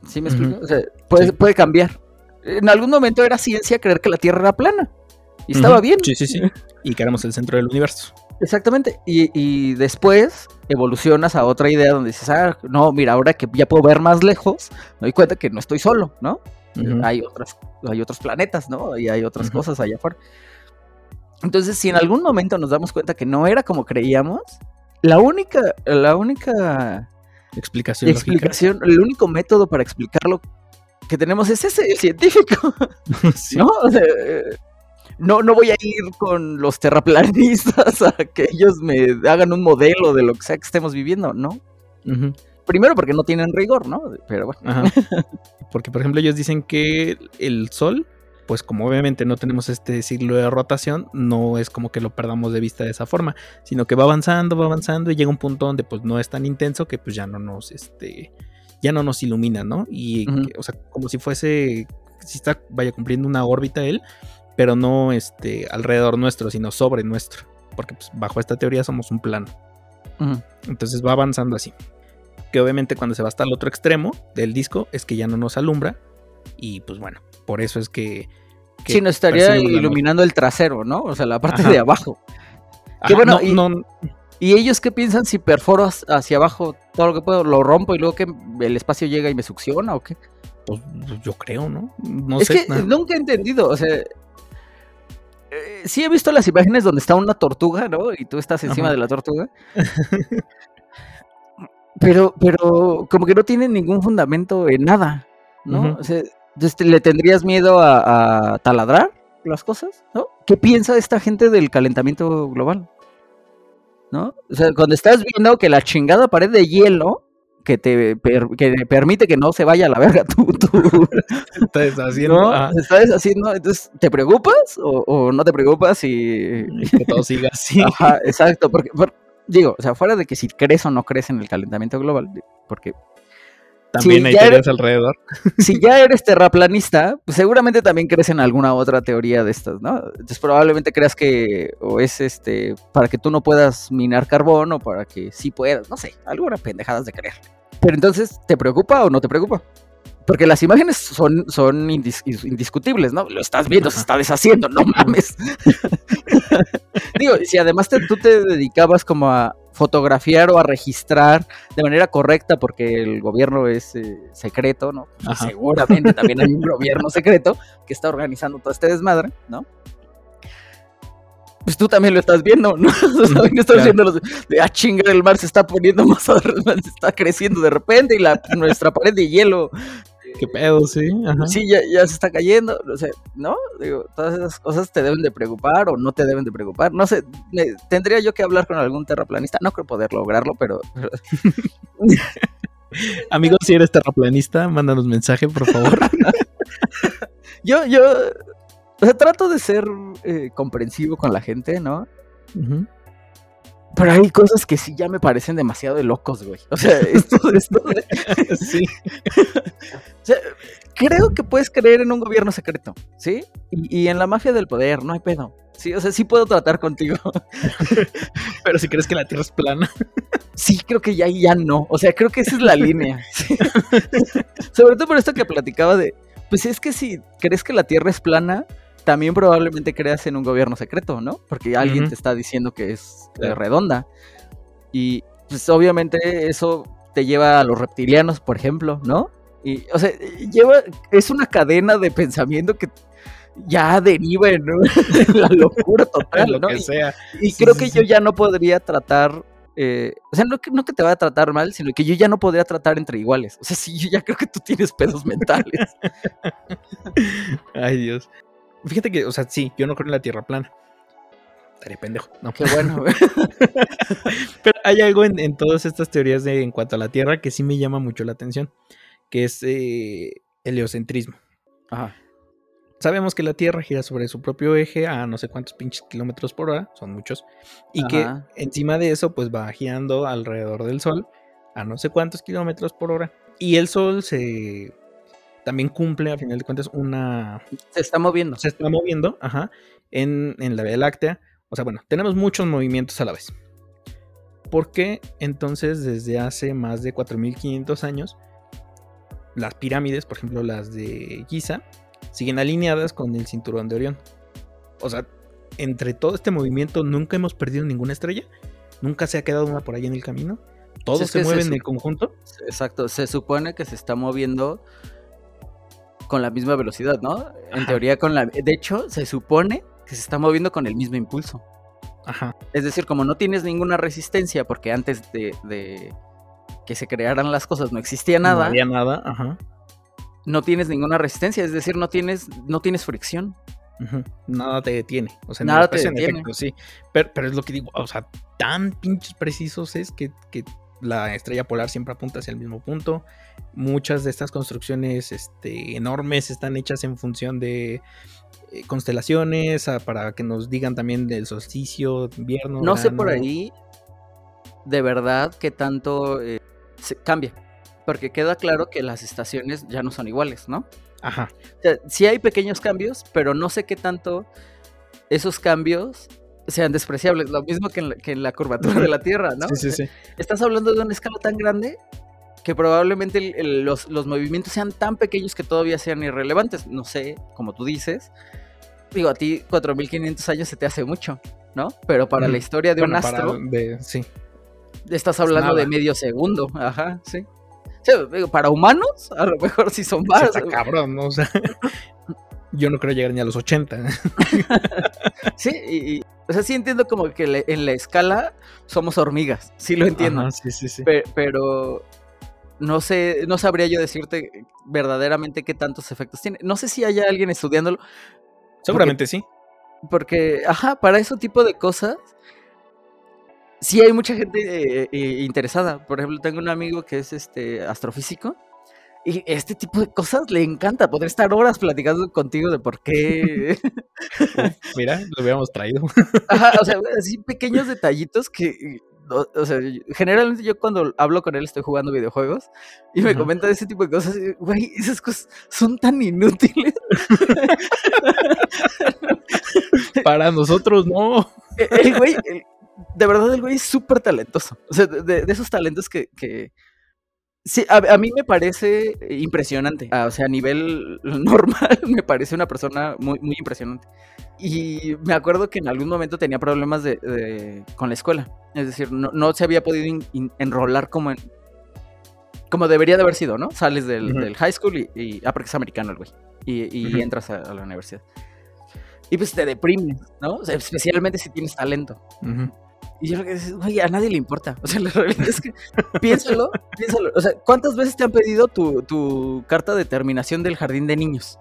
¿Sí me explico? O sea, puede, puede cambiar. En algún momento era ciencia creer que la Tierra era plana. Y estaba bien. Sí, sí, sí. Y que éramos el centro del universo. Exactamente. Y, después evolucionas a otra idea donde dices, ah, no, mira, ahora que ya puedo ver más lejos, me doy cuenta que no estoy solo, ¿no? hay, otras, hay otros planetas, ¿no? Y hay otras cosas allá afuera. Entonces, si en algún momento nos damos cuenta que no era como creíamos, la única, la única explicación, explicación el único método para explicarlo que tenemos es ese, el científico. ¿No? No, no voy a ir con los terraplanistas a que ellos me hagan un modelo de lo que sea que estemos viviendo, ¿no? Primero porque no tienen rigor, ¿no? Pero bueno. Porque, por ejemplo, ellos dicen que el Sol, pues como obviamente no tenemos este siglo de rotación, no es como que lo perdamos de vista de esa forma, sino que va avanzando, va avanzando y llega un punto donde pues no es tan intenso que pues ya no nos, este, ya no nos ilumina, ¿no? Y, o sea, como si fuese, si está, vaya cumpliendo una órbita él, pero no este, alrededor nuestro, sino sobre nuestro, porque pues, bajo esta teoría somos un plano. Entonces va avanzando así. Que obviamente cuando se va hasta el otro extremo del disco es que ya no nos alumbra y pues bueno, por eso es que... que sí, nos estaría iluminando el trasero, ¿no? O sea, la parte de abajo. bueno, y, ellos qué piensan si perforo hacia abajo todo lo que puedo, lo rompo y luego que el espacio llega y me succiona o qué? Pues, yo creo, ¿no? no es que nunca he entendido, o sea, eh, sí he visto las imágenes donde está una tortuga, ¿no? Y tú estás encima de la tortuga. pero, pero como que no tiene ningún fundamento en nada, ¿no? O sea, ¿le tendrías miedo a, taladrar las cosas? ¿No? ¿Qué piensa esta gente del calentamiento global? ¿No? O sea, cuando estás viendo que la chingada pared de hielo que te permite que no se vaya a la verga tú, tú. Está deshaciendo. Está deshaciendo. Entonces, ¿te preocupas o, no te preocupas y... que todo siga así? Ajá, exacto. Porque, digo, o sea, fuera de que si crees o no crees en el calentamiento global, porque también hay teorías alrededor. Si ya eres terraplanista, pues seguramente también crees en alguna otra teoría de estas, ¿no? Entonces probablemente creas que o es este para que tú no puedas minar carbón o para que sí puedas, no sé, algunas pendejadas de creer. Pero entonces, ¿te preocupa o no te preocupa? Porque las imágenes son, son indiscutibles, ¿no? Lo estás viendo, se está deshaciendo, no mames. Digo, si además tú te dedicabas como a fotografiar o a registrar de manera correcta porque el gobierno es eh, secreto, ¿no? seguramente también hay un gobierno secreto que está organizando todo este desmadre, ¿no? Pues tú también lo estás viendo, ¿no? también estás viendo los de, ah, chinga, el mar se está poniendo más, se está creciendo de repente y la, nuestra pared de hielo. Qué pedo, sí. Sí, ya, ya, se está cayendo, o sea, ¿no? Digo, todas esas cosas te deben de preocupar o no te deben de preocupar. No sé, tendría yo que hablar con algún terraplanista, no creo poder lograrlo, pero... Amigos, si eres terraplanista, mándanos mensaje, por favor. yo, yo, o sea, trato de ser eh, comprensivo con la gente, ¿no? Pero hay cosas que sí ya me parecen demasiado de locos, güey. O sea, esto, esto sí. o sea, creo que puedes creer en un gobierno secreto, ¿sí? Y, en la mafia del poder, no hay pedo. Sí, o sea, sí puedo tratar contigo. Pero si crees que la Tierra es plana. Sí, creo que ya ya no. O sea, creo que esa es la línea. Sobre todo por esto que platicaba de, pues es que si crees que la Tierra es plana, también probablemente creas en un gobierno secreto, ¿no? Porque alguien te está diciendo que es eh, redonda. Y pues obviamente eso te lleva a los reptilianos, por ejemplo, ¿no? Y, o sea, lleva, es una cadena de pensamiento que ya deriva en, la locura total, ¿no? Y, creo que yo ya no podría tratar, eh, o sea, no que, no que te vaya a tratar mal, sino que yo ya no podría tratar entre iguales. O sea, sí, yo ya creo que tú tienes pedos mentales. Ay, Dios. Fíjate que, o sea, sí, yo no creo en la Tierra plana. Estaría pendejo. No. Qué bueno. Pero hay algo en, todas estas teorías de, en cuanto a la Tierra que sí me llama mucho la atención, que es eh, el heliocentrismo. Ajá. Sabemos que la Tierra gira sobre su propio eje a no sé cuántos pinches kilómetros por hora, son muchos, y que encima de eso pues va girando alrededor del Sol a no sé cuántos kilómetros por hora. Y el Sol se también cumple, a final de cuentas, una... Se está moviendo. Se está moviendo, ajá, en, en la Vía Láctea. O sea, bueno, tenemos muchos movimientos a la vez. ¿Por qué entonces desde hace más de 4.500 años las pirámides, por ejemplo las de Giza, siguen alineadas con el cinturón de Orión? O sea, entre todo este movimiento nunca hemos perdido ninguna estrella, nunca se ha quedado una por ahí en el camino, todos se mueven en el conjunto. Exacto, se supone que se está moviendo con la misma velocidad, ¿no? En teoría con la... De hecho, se supone que se está moviendo con el mismo impulso. Ajá. Es decir, como no tienes ninguna resistencia, porque antes de, que se crearan las cosas no existía nada. No había nada, ajá. No tienes ninguna resistencia, es decir, no tienes, no tienes fricción. Nada te detiene. O sea, nada te detiene. sí. Pero, pero, es lo que digo, o sea, tan pinches precisos es que, que la estrella polar siempre apunta hacia el mismo punto. Muchas de estas construcciones este, enormes están hechas en función de eh, constelaciones, para que nos digan también del solsticio, invierno. No sé por ahí, de verdad, que tanto eh, se cambia. Porque queda claro que las estaciones ya no son iguales, ¿no? Ajá. O sea, sí hay pequeños cambios, pero no sé qué tanto esos cambios sean despreciables. Lo mismo que en la, curvatura de la Tierra, ¿no? Sí, sí, sí. Estás hablando de una escala tan grande que probablemente los, movimientos sean tan pequeños que todavía sean irrelevantes. No sé, como tú dices. Digo, a ti 4500 años se te hace mucho, ¿no? Pero para la historia de un astro. sí. Estás hablando de medio segundo. Ajá, sí. para humanos, a lo mejor sí son más. cabrón, ¿no? O sea, yo no creo llegar ni a los 80. sí, y, o sea, sí entiendo como que en la escala somos hormigas, sí lo entiendo. sí, sí, sí. pero no sé, no sabría yo decirte verdaderamente qué tantos efectos tiene. No sé si haya alguien estudiándolo. Seguramente sí. Porque, ajá, para ese tipo de cosas, sí hay mucha gente eh, eh, interesada. Por ejemplo, tengo un amigo que es este astrofísico y este tipo de cosas le encanta. Poder estar horas platicando contigo de por qué. mira, lo hubiéramos traído. Ajá, o sea, así pequeños detallitos que. O, sea, generalmente yo cuando hablo con él estoy jugando videojuegos y me comenta de ese tipo de cosas. Güey, esas cosas son tan inútiles. Para nosotros no. El, güey, de verdad el güey es súper talentoso. O sea, de, esos talentos que, que Sí, a, mí me parece impresionante. Ah, o sea, a nivel normal me parece una persona muy, muy impresionante. Y me acuerdo que en algún momento tenía problemas de, con la escuela. Es decir, no, se había podido enrolar como en, como debería de haber sido, ¿no? Sales del, high school y, y, ah, porque es americano el güey. Y, entras a, la universidad. Y pues te deprimes, ¿no? especialmente si tienes talento. Y yo lo que digo, güey, a nadie le importa. O sea, la realidad es que piénsalo, piénsalo. O sea, ¿cuántas veces te han pedido tu, tu carta de terminación del jardín de niños?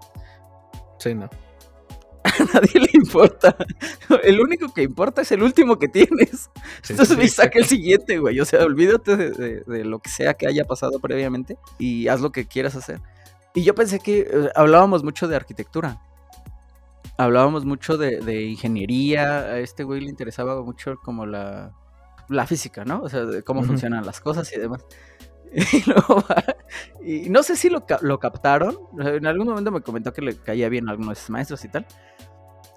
Sí, no. A nadie le importa. El único que importa es el último que tienes. Entonces me saca el siguiente, güey. O sea, olvídate de, de, lo que sea que haya pasado previamente y haz lo que quieras hacer. Y yo pensé que hablábamos mucho de arquitectura hablábamos mucho de, ingeniería, a este güey le interesaba mucho como la, la física, ¿no? O sea, de cómo funcionan las cosas y demás. Y, no sé si lo, lo, captaron, en algún momento me comentó que le caía bien a algunos maestros y tal.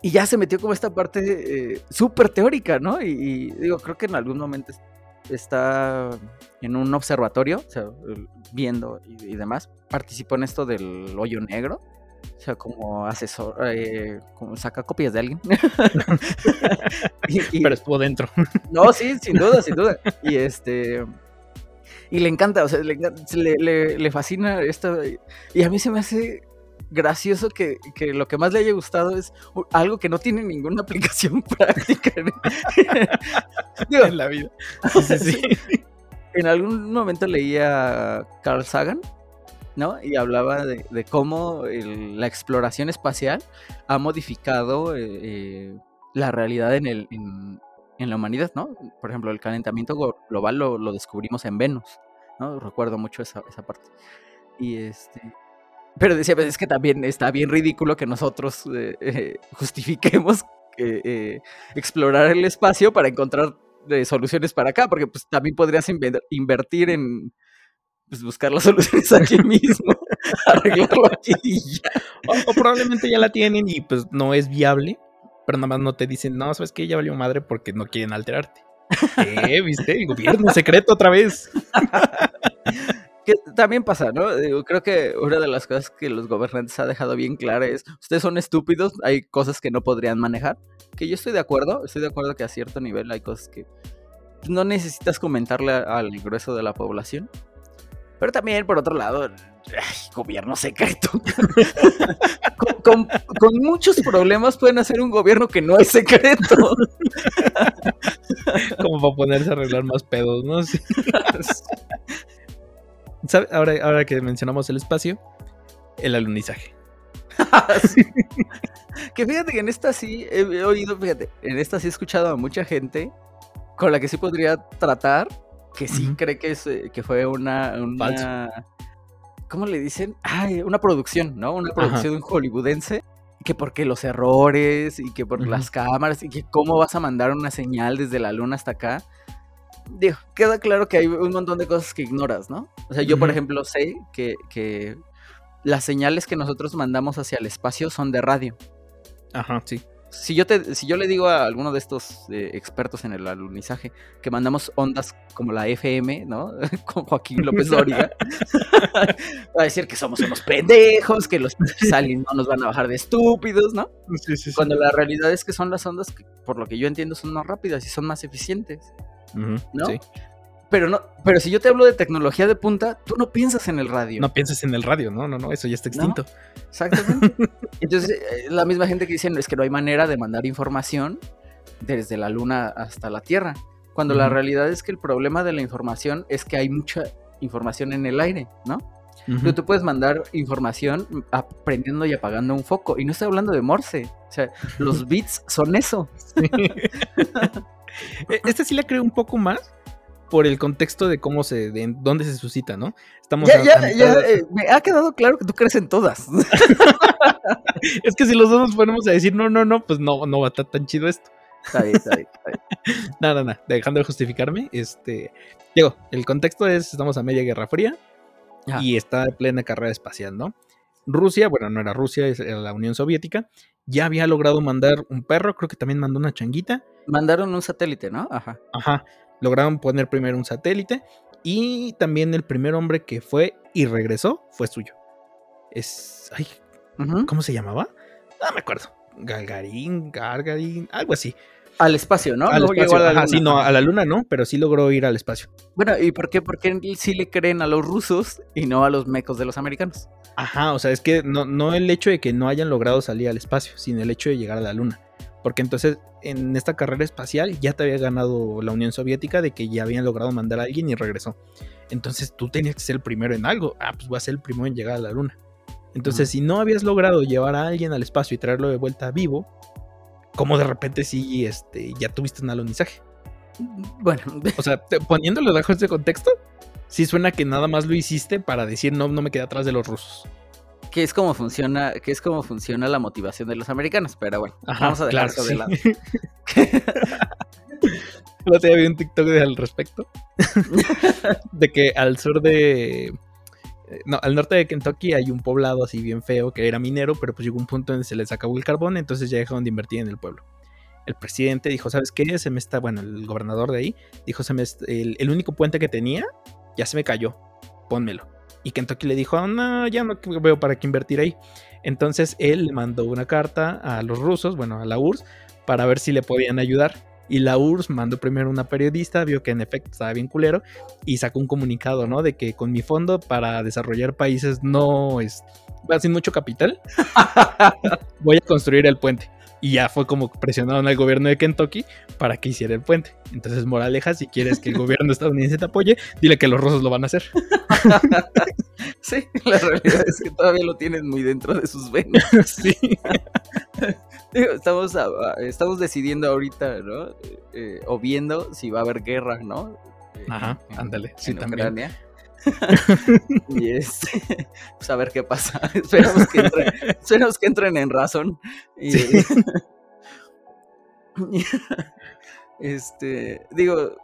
Y ya se metió como esta parte eh, súper teórica, ¿no? Y, digo, creo que en algún momento está en un observatorio, o sea, viendo y demás. Participó en esto del hoyo negro. O sea, como asesor, eh, como saca copias de alguien. Pero estuvo dentro. no, sí, sin duda, sin duda. Y este. Y le encanta, o sea, le, le, fascina esto. Y a mí se me hace gracioso que, que, lo que más le haya gustado es algo que no tiene ninguna aplicación práctica en la vida. Sí, sí. En algún momento leía Carl Sagan y hablaba de, cómo la exploración espacial ha modificado eh, eh, la realidad en, el, en, la humanidad, ¿no? Por ejemplo, el calentamiento global lo, descubrimos en Venus, ¿no? Recuerdo mucho esa, parte. Y este... Pero decía, pues es que también está bien ridículo que nosotros eh, justifiquemos explorar el espacio para encontrar soluciones para acá, porque pues también podrías invertir en pues buscar las soluciones aquí mismo, arreglarlo aquí y ya. O, probablemente ya la tienen y pues no es viable, pero nada más no te dicen, no, sabes que ya valió madre porque no quieren alterarte. ¿Qué? ¿Viste? El gobierno secreto otra vez. que también pasa, ¿no? creo que una de las cosas que los gobernantes ha dejado bien clara es, ustedes son estúpidos, hay cosas que no podrían manejar, que yo estoy de acuerdo, estoy de acuerdo que a cierto nivel hay cosas que no necesitas comentarle al grueso de la población. Pero también, por otro lado, gobierno secreto. con, muchos problemas pueden hacer un gobierno que no es secreto. Como para ponerse a arreglar más pedos, ¿no? Ahora, ahora que mencionamos el espacio, el alunizaje. Que fíjate que en esta sí he oído, fíjate, en esta sí he escuchado a mucha gente con la que sí podría tratar, que sí cree que, es, que fue una, una ¿cómo le dicen? Ay, una producción, ¿no? Una producción hollywoodense que porque los errores y que por las cámaras y que cómo vas a mandar una señal desde la luna hasta acá. Digo, queda claro que hay un montón de cosas que ignoras, ¿no? O sea, yo, por ejemplo, sé que, que las señales que nosotros mandamos hacia el espacio son de radio. Ajá, sí si yo, te, si yo le digo a alguno de estos eh, expertos en el alunizaje que mandamos ondas como la FM, ¿no? Con Joaquín López Dóriga, va a decir que somos unos pendejos, que los aliens no nos van a bajar de estúpidos, ¿no? Sí, sí, sí. Cuando la realidad es que son las ondas que, por lo que yo entiendo, son más rápidas y son más eficientes, ¿no? Sí. Pero no, pero si yo te hablo de tecnología de punta, tú no piensas en el radio. No piensas en el radio, no, no, no, eso ya está extinto. exactamente. Entonces, eh, la misma gente que dice es que no hay manera de mandar información desde la luna hasta la Tierra. Cuando la realidad es que el problema de la información es que hay mucha información en el aire, ¿no? Pero tú puedes mandar información prendiendo y apagando un foco. Y no estoy hablando de Morse. O sea, los bits son eso. E, este sí le creo un poco más por el contexto de cómo se, de dónde se suscita, ¿no? Estamos ya, ya, ya, eh, me ha quedado claro que tú crees en todas. es que si los dos nos ponemos a decir no, no, no, pues no, no va a estar tan chido esto. Está bien, está bien, Nada, nada, dejando de justificarme, este, digo, el contexto es, estamos a media Guerra Fría y está en plena carrera espacial, ¿no? Rusia, bueno, no era Rusia, era la Unión Soviética, ya había logrado mandar un perro, creo que también mandó una changuita. Mandaron un satélite, ¿no? Ajá. Ajá lograron poner primero un satélite y también el primer hombre que fue y regresó fue suyo. Es. Ay, ¿Cómo se llamaba? No me acuerdo. Galgarín, Gargarín, algo así. Al espacio, ¿no? Al espacio, a la luna. sí, no, a la luna no, pero sí logró ir al espacio. Bueno, ¿y por qué? Porque sí le creen a los rusos y no a los mecos de los americanos. Ajá, o sea, es que no, no el hecho de que no hayan logrado salir al espacio, sino el hecho de llegar a la luna. Porque entonces en esta carrera espacial ya te había ganado la Unión Soviética de que ya habían logrado mandar a alguien y regresó. Entonces tú tenías que ser el primero en algo. Ah, pues voy a ser el primero en llegar a la Luna. Entonces, si no habías logrado llevar a alguien al espacio y traerlo de vuelta vivo, ¿cómo de repente sí este, ya tuviste un alunizaje? Bueno, o sea, poniéndolo bajo este contexto, sí suena que nada más lo hiciste para decir no, no me quedé atrás de los rusos que es como funciona, que es como funciona la motivación de los americanos, pero bueno, vamos a dejar eso de lado. No te había un TikTok al respecto. de que al sur de. Eh, no, al norte de Kentucky hay un poblado así bien feo que era minero, pero pues llegó un punto donde se les acabó el carbón, entonces ya dejaron de invertir en el pueblo. El presidente dijo, ¿sabes qué? Se me está, bueno, el gobernador de ahí dijo, se me el único puente que tenía ya se me cayó, pónmelo. Y Kentucky le dijo, no, ya no veo para qué invertir ahí. Entonces él le mandó una carta a los rusos, bueno, a la URSS, para ver si le podían ayudar. Y la URSS mandó primero una periodista, vio que en efecto estaba bien culero y sacó un comunicado, ¿no? De que con mi fondo para desarrollar países no es, sin mucho capital, voy a construir el puente. Y ya fue como presionaron al gobierno de Kentucky para que hiciera el puente. Entonces, moraleja, si quieres que el gobierno estadounidense te apoye, dile que los rusos lo van a hacer. sí, la realidad es que todavía lo tienen muy dentro de sus venas. sí. estamos, estamos decidiendo ahorita, ¿no? Eh, o viendo si va a haber guerra, ¿no? Ajá, ándale. Sí, también. y este, pues a ver qué pasa. esperamos, que entren, esperamos que entren en razón. Y, este, digo,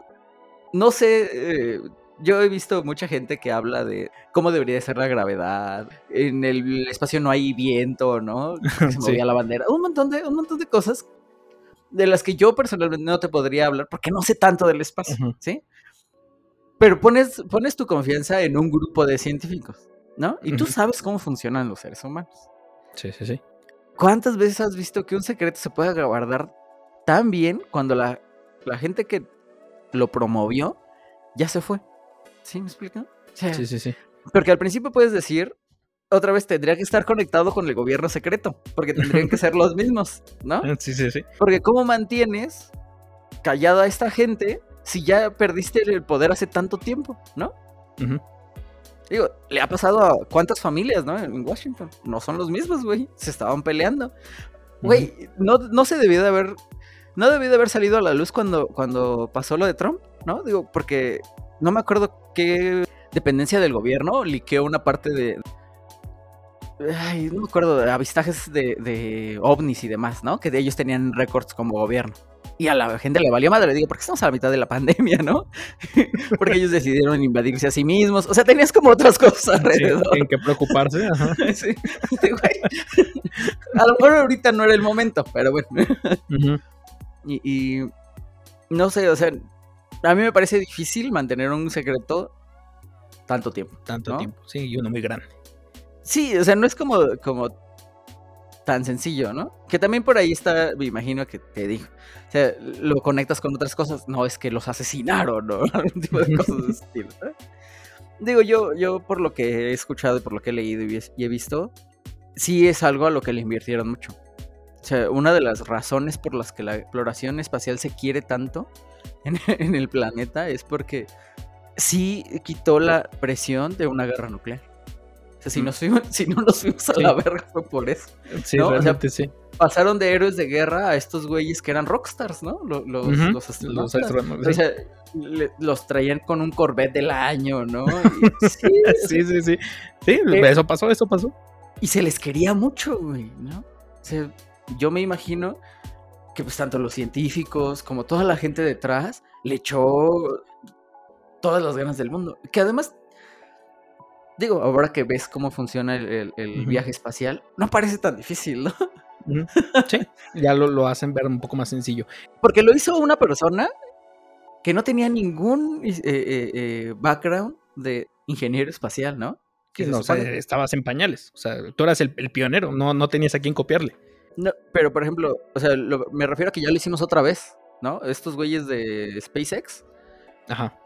no sé, eh, yo he visto mucha gente que habla de cómo debería ser la gravedad. En el espacio no hay viento, ¿no? Se movía la bandera. Un montón de, un montón de cosas de las que yo personalmente no te podría hablar porque no sé tanto del espacio, ¿sí? Pero pones, pones tu confianza en un grupo de científicos, ¿no? Y tú sabes cómo funcionan los seres humanos. Sí, sí, sí. ¿Cuántas veces has visto que un secreto se puede guardar tan bien cuando la, la gente que lo promovió ya se fue? ¿Sí me explico? sí, sí, sí. Porque al principio puedes decir, otra vez tendría que estar conectado con el gobierno secreto, porque tendrían que ser los mismos, ¿no? Sí, sí, sí. Porque ¿cómo mantienes callada a esta gente si ya perdiste el poder hace tanto tiempo, ¿no? Digo, le ha pasado a cuántas familias, ¿no? En Washington. No son los mismos, güey. Se estaban peleando. Güey, no, no se debió de haber. No debió de haber salido a la luz cuando, cuando pasó lo de Trump, ¿no? Digo, porque no me acuerdo qué dependencia del gobierno liqueó una parte de. Ay, no me acuerdo, de avistajes de, de ovnis y demás, ¿no? Que de ellos tenían récords como gobierno. Y a la gente le valió madre, digo, porque estamos a la mitad de la pandemia, ¿no? porque ellos decidieron invadirse a sí mismos. O sea, tenías como otras cosas alrededor. Sí, en que preocuparse. Ajá. Sí, A lo mejor ahorita no era el momento, pero bueno. y, no sé, o sea, a mí me parece difícil mantener un secreto tanto tiempo. Tanto tiempo, sí, y uno muy grande. Sí, o sea, no es como, como tan sencillo, ¿no? Que también por ahí está, me imagino que te digo, o sea, lo conectas con otras cosas, no es que los asesinaron, ¿no? Algún tipo de cosas de estilo. Digo, yo, yo por lo que he escuchado y por lo que he leído y he visto, sí es algo a lo que le invirtieron mucho. O sea, una de las razones por las que la exploración espacial se quiere tanto en el planeta es porque sí quitó la presión de una guerra nuclear si, nos si no nos fuimos a la verga fue por eso. Sí, realmente sí. Pasaron de héroes de guerra a estos güeyes que eran rockstars, ¿no? Los, los, astronautas. O sea, los traían con un Corvette del año, ¿no? sí, sí, sí, sí. Sí, eso pasó, eso pasó. Y se les quería mucho, güey, ¿no? O sea, yo me imagino que pues tanto los científicos como toda la gente detrás le echó todas las ganas del mundo. Que además Digo, ahora que ves cómo funciona el, viaje espacial, no parece tan difícil, ¿no? Sí, ya lo, hacen ver un poco más sencillo. Porque lo hizo una persona que no tenía ningún eh, eh, eh, background de ingeniero espacial, ¿no? Que no, o sea, estabas en pañales. O sea, tú eras el, pionero, no, no tenías a quién copiarle. No, pero por ejemplo, o sea, me refiero a que ya lo hicimos otra vez, ¿no? Estos güeyes de SpaceX. Ajá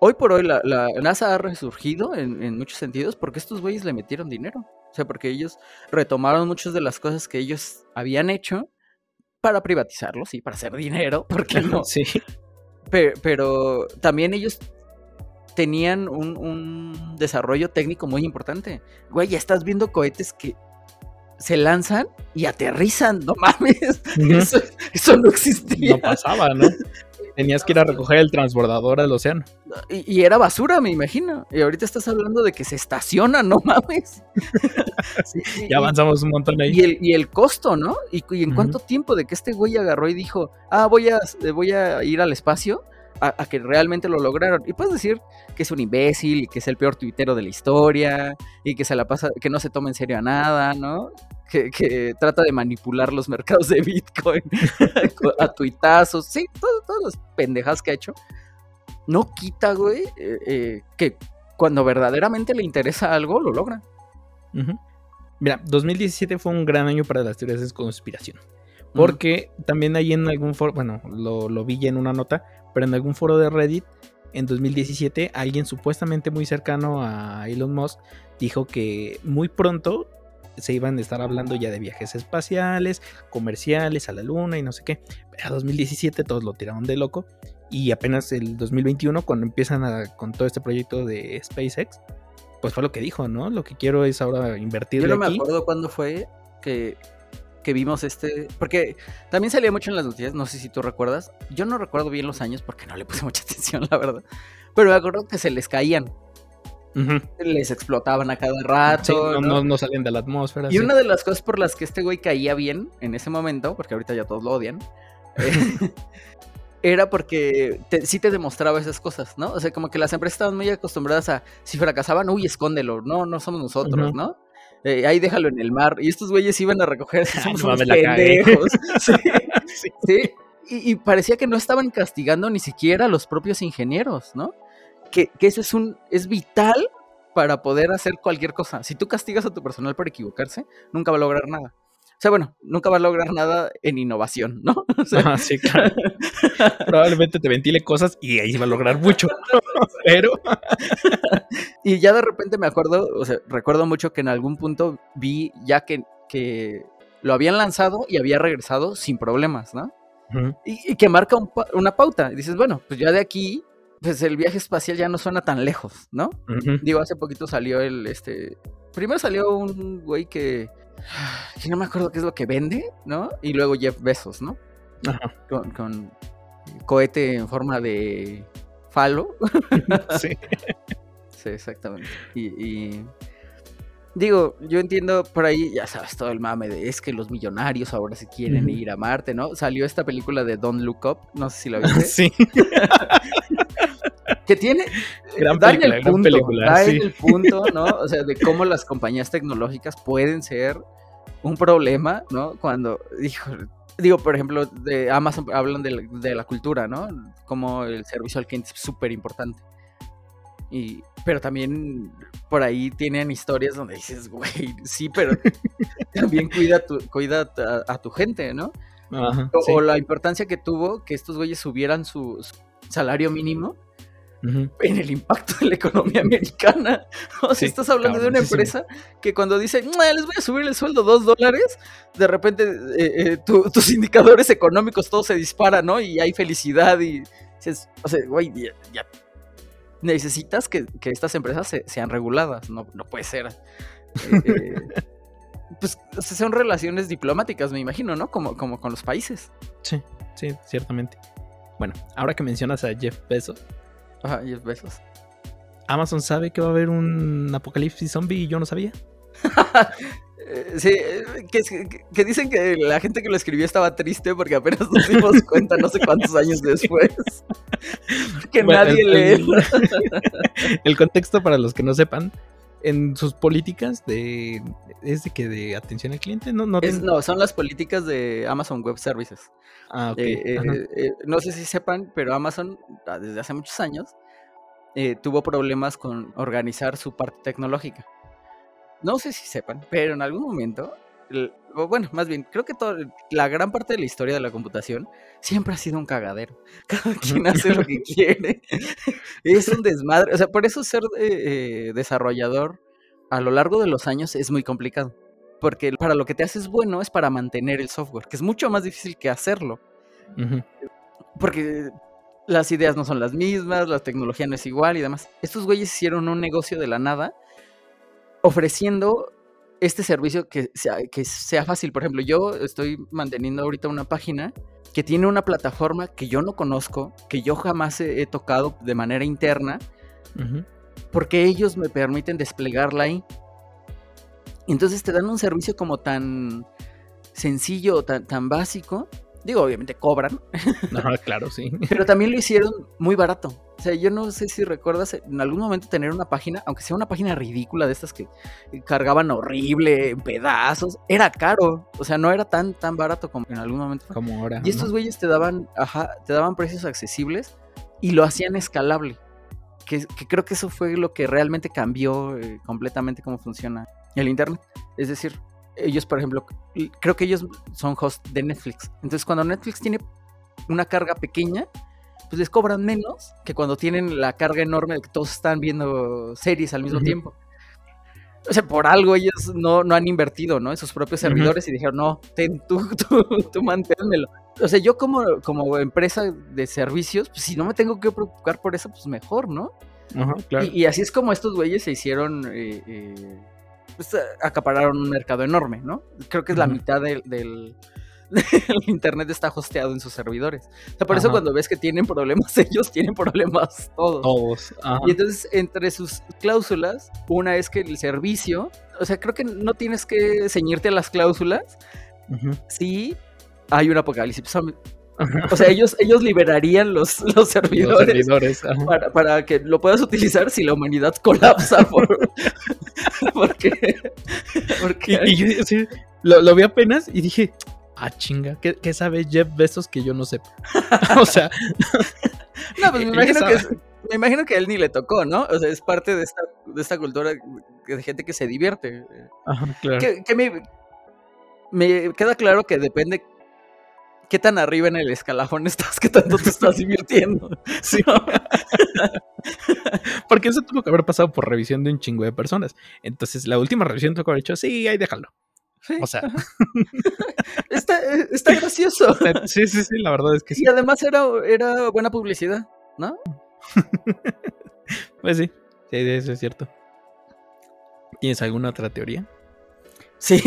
hoy por hoy la, NASA ha resurgido en, muchos sentidos porque estos güeyes le metieron dinero. O sea, porque ellos retomaron muchas de las cosas que ellos habían hecho para privatizarlos y para hacer dinero, porque no. Sí. Pero, también ellos tenían un, desarrollo técnico muy importante. Güey, ya estás viendo cohetes que se lanzan y aterrizan, no mames. eso, eso, no existía. No pasaba, ¿no? Tenías que ir a recoger el transbordador del océano. Y, era basura, me imagino. Y ahorita estás hablando de que se estaciona, no mames. ya avanzamos un montón ahí. Y el, y el costo, ¿no? Y, en cuánto tiempo de que este güey agarró y dijo, ah, voy a, voy a ir al espacio, a, que realmente lo lograron. Y puedes decir que es un imbécil y que es el peor tuitero de la historia y que se la pasa, que no se toma en serio a nada, ¿no? que, trata de manipular los mercados de Bitcoin a tuitazos, sí, todas las pendejas que ha hecho, no quita, güey, eh, eh, que cuando verdaderamente le interesa algo, lo logra. Mira, 2017 fue un gran año para las teorías de conspiración. Porque también hay en algún foro, bueno, lo, lo vi ya en una nota, pero en algún foro de Reddit, en 2017, alguien supuestamente muy cercano a Elon Musk dijo que muy pronto se iban a estar hablando ya de viajes espaciales, comerciales a la luna y no sé qué. Pero 2017 todos lo tiraron de loco y apenas el 2021 cuando empiezan con todo este proyecto de SpaceX, pues fue lo que dijo, ¿no? Lo que quiero es ahora invertir. Yo no me acuerdo cuándo fue que, que vimos este, porque también salía mucho en las noticias, no sé si tú recuerdas, yo no recuerdo bien los años porque no le puse mucha atención, la verdad, pero me acuerdo que se les caían les explotaban a cada rato. no, ¿no? salían de la atmósfera. Y una de las cosas por las que este güey caía bien en ese momento, porque ahorita ya todos lo odian, era porque sí te demostraba esas cosas, ¿no? O sea, como que las empresas estaban muy acostumbradas a, si fracasaban, uy, escóndelo, no, no somos nosotros, ¿no? Eh, ahí déjalo en el mar. Y estos güeyes iban a recoger, somos unos pendejos. sí, sí. Y, parecía que no estaban castigando ni siquiera a los propios ingenieros, ¿no? Que, que eso es un, es vital para poder hacer cualquier cosa. Si tú castigas a tu personal por equivocarse, nunca va a lograr nada. O sea, bueno, nunca va a lograr nada en innovación, ¿no? O sí, claro. Probablemente te ventile cosas y ahí va a lograr mucho. Pero. y ya de repente me acuerdo, o sea, recuerdo mucho que en algún punto vi ya que, que lo habían lanzado y había regresado sin problemas, ¿no? y, que marca una pauta. Y dices, bueno, pues ya de aquí, pues el viaje espacial ya no suena tan lejos, ¿no? Digo, hace poquito salió el, este, primero salió un güey que que no me acuerdo qué es lo que vende, ¿no? Y luego Jeff Bezos, ¿no? Ajá. Con, cohete en forma de falo. sí. sí, exactamente. Y, digo, yo entiendo por ahí, ya sabes, todo el mame de es que los millonarios ahora se quieren ir a Marte, ¿no? Salió esta película de Don't Look Up, no sé si la viste. Sí. que tiene gran película, el punto, película, el punto, ¿no? O sea, de cómo las compañías tecnológicas pueden ser un problema, ¿no? Cuando, dijo, digo, por ejemplo, de Amazon hablan de la, cultura, ¿no? Como el servicio al cliente es súper importante. Y, pero también por ahí tienen historias donde dices, güey, sí, pero también cuida, tu, cuida a, tu gente, ¿no? o, la importancia que tuvo que estos güeyes subieran su salario mínimo en el impacto de la economía americana. O sea, estás hablando de una empresa que cuando dice, les voy a subir el sueldo dos dólares, de repente eh, eh, tus indicadores económicos todos se disparan, ¿no? Y hay felicidad y dices, o sea, güey, ya, necesitas que, estas empresas sean reguladas, no, no puede ser. Eh, pues son relaciones diplomáticas, me imagino, ¿no? Como, como con los países. Sí, sí, ciertamente. Bueno, ahora que mencionas a Jeff Bezos, Ajá, besos. Amazon sabe que va a haber un apocalipsis zombie y yo no sabía. Sí, que, dicen que la gente que lo escribió estaba triste porque apenas nos dimos cuenta no sé cuántos años después. que nadie lee. El, contexto para los que no sepan, en sus políticas de es de que de atención al cliente no no, no son las políticas de Amazon Web Services. Ah, eh, eh, eh, no sé si sepan, pero Amazon ah, desde hace muchos años tuvo problemas con organizar su parte tecnológica. No sé si sepan, pero en algún momento, bueno, más bien, creo que la gran parte de la historia de la computación siempre ha sido un cagadero. Cada quien hace lo que quiere. es un desmadre. O sea, por eso ser desarrollador a lo largo de los años es muy complicado porque para lo que te haces bueno es para mantener el software, que es mucho más difícil que hacerlo. Porque las ideas no son las mismas, la tecnología no es igual y demás. Estos güeyes hicieron un negocio de la nada ofreciendo este servicio que sea, que sea fácil. Por ejemplo, yo estoy manteniendo ahorita una página que tiene una plataforma que yo no conozco, que yo jamás he, tocado de manera interna, porque ellos me permiten desplegarla ahí. Entonces te dan un servicio como tan sencillo, tan, tan básico. Digo, obviamente cobran. No, claro, sí. Pero también lo hicieron muy barato. O sea, yo no sé si recuerdas en algún momento tener una página, aunque sea una página ridícula de estas que cargaban horrible, en pedazos, era caro. O sea, no era tan, tan barato como en algún momento. Como ahora. Y estos güeyes te daban, ajá, te daban precios accesibles y lo hacían escalable. Que, creo que eso fue lo que realmente cambió eh, completamente cómo funciona el Internet. Es decir, ellos, por ejemplo, creo que ellos son host de Netflix. Entonces, cuando Netflix tiene una carga pequeña, pues les cobran menos que cuando tienen la carga enorme de que todos están viendo series al mismo tiempo. O sea, por algo ellos no, no han invertido, ¿no? En sus propios servidores y dijeron, no, ten tú, tú, tú manténmelo. O sea, yo como, como empresa de servicios, pues si no me tengo que preocupar por eso, pues mejor, ¿no? Ajá, claro. y, así es como estos güeyes se hicieron eh, eh, pues, acapararon un mercado enorme, ¿no? Creo que es la mitad del, del, internet está hosteado en sus servidores. O sea, por eso cuando ves que tienen problemas ellos, tienen problemas todos. Todos. Y entonces, entre sus cláusulas, una es que el servicio, o sea, creo que no tienes que ceñirte a las cláusulas si hay un apocalipsis O sea, ellos, ellos liberarían los, los servidores, para, para, que lo puedas utilizar si la humanidad colapsa. Por, porque, porque... Y, yo sí, lo, lo, vi apenas y dije, ah, chinga, ¿qué, qué sabe Jeff Bezos que yo no sé? o sea... no, pues me imagino que... me imagino que a él ni le tocó, ¿no? O sea, es parte de esta, de esta cultura de gente que se divierte. Ajá, claro. Que, que me, me queda claro que depende qué tan arriba en el escalafón estás, qué tanto te estás divirtiendo. Sí. Porque eso tuvo que haber pasado por revisión de un chingo de personas. Entonces, la última revisión tuvo que haber dicho, sí, ahí déjalo. O sea. está, está, gracioso. Sí, sí, sí, la verdad es que sí. Y además era, era buena publicidad, ¿no? pues sí, sí, eso es cierto. ¿Tienes alguna otra teoría? Sí.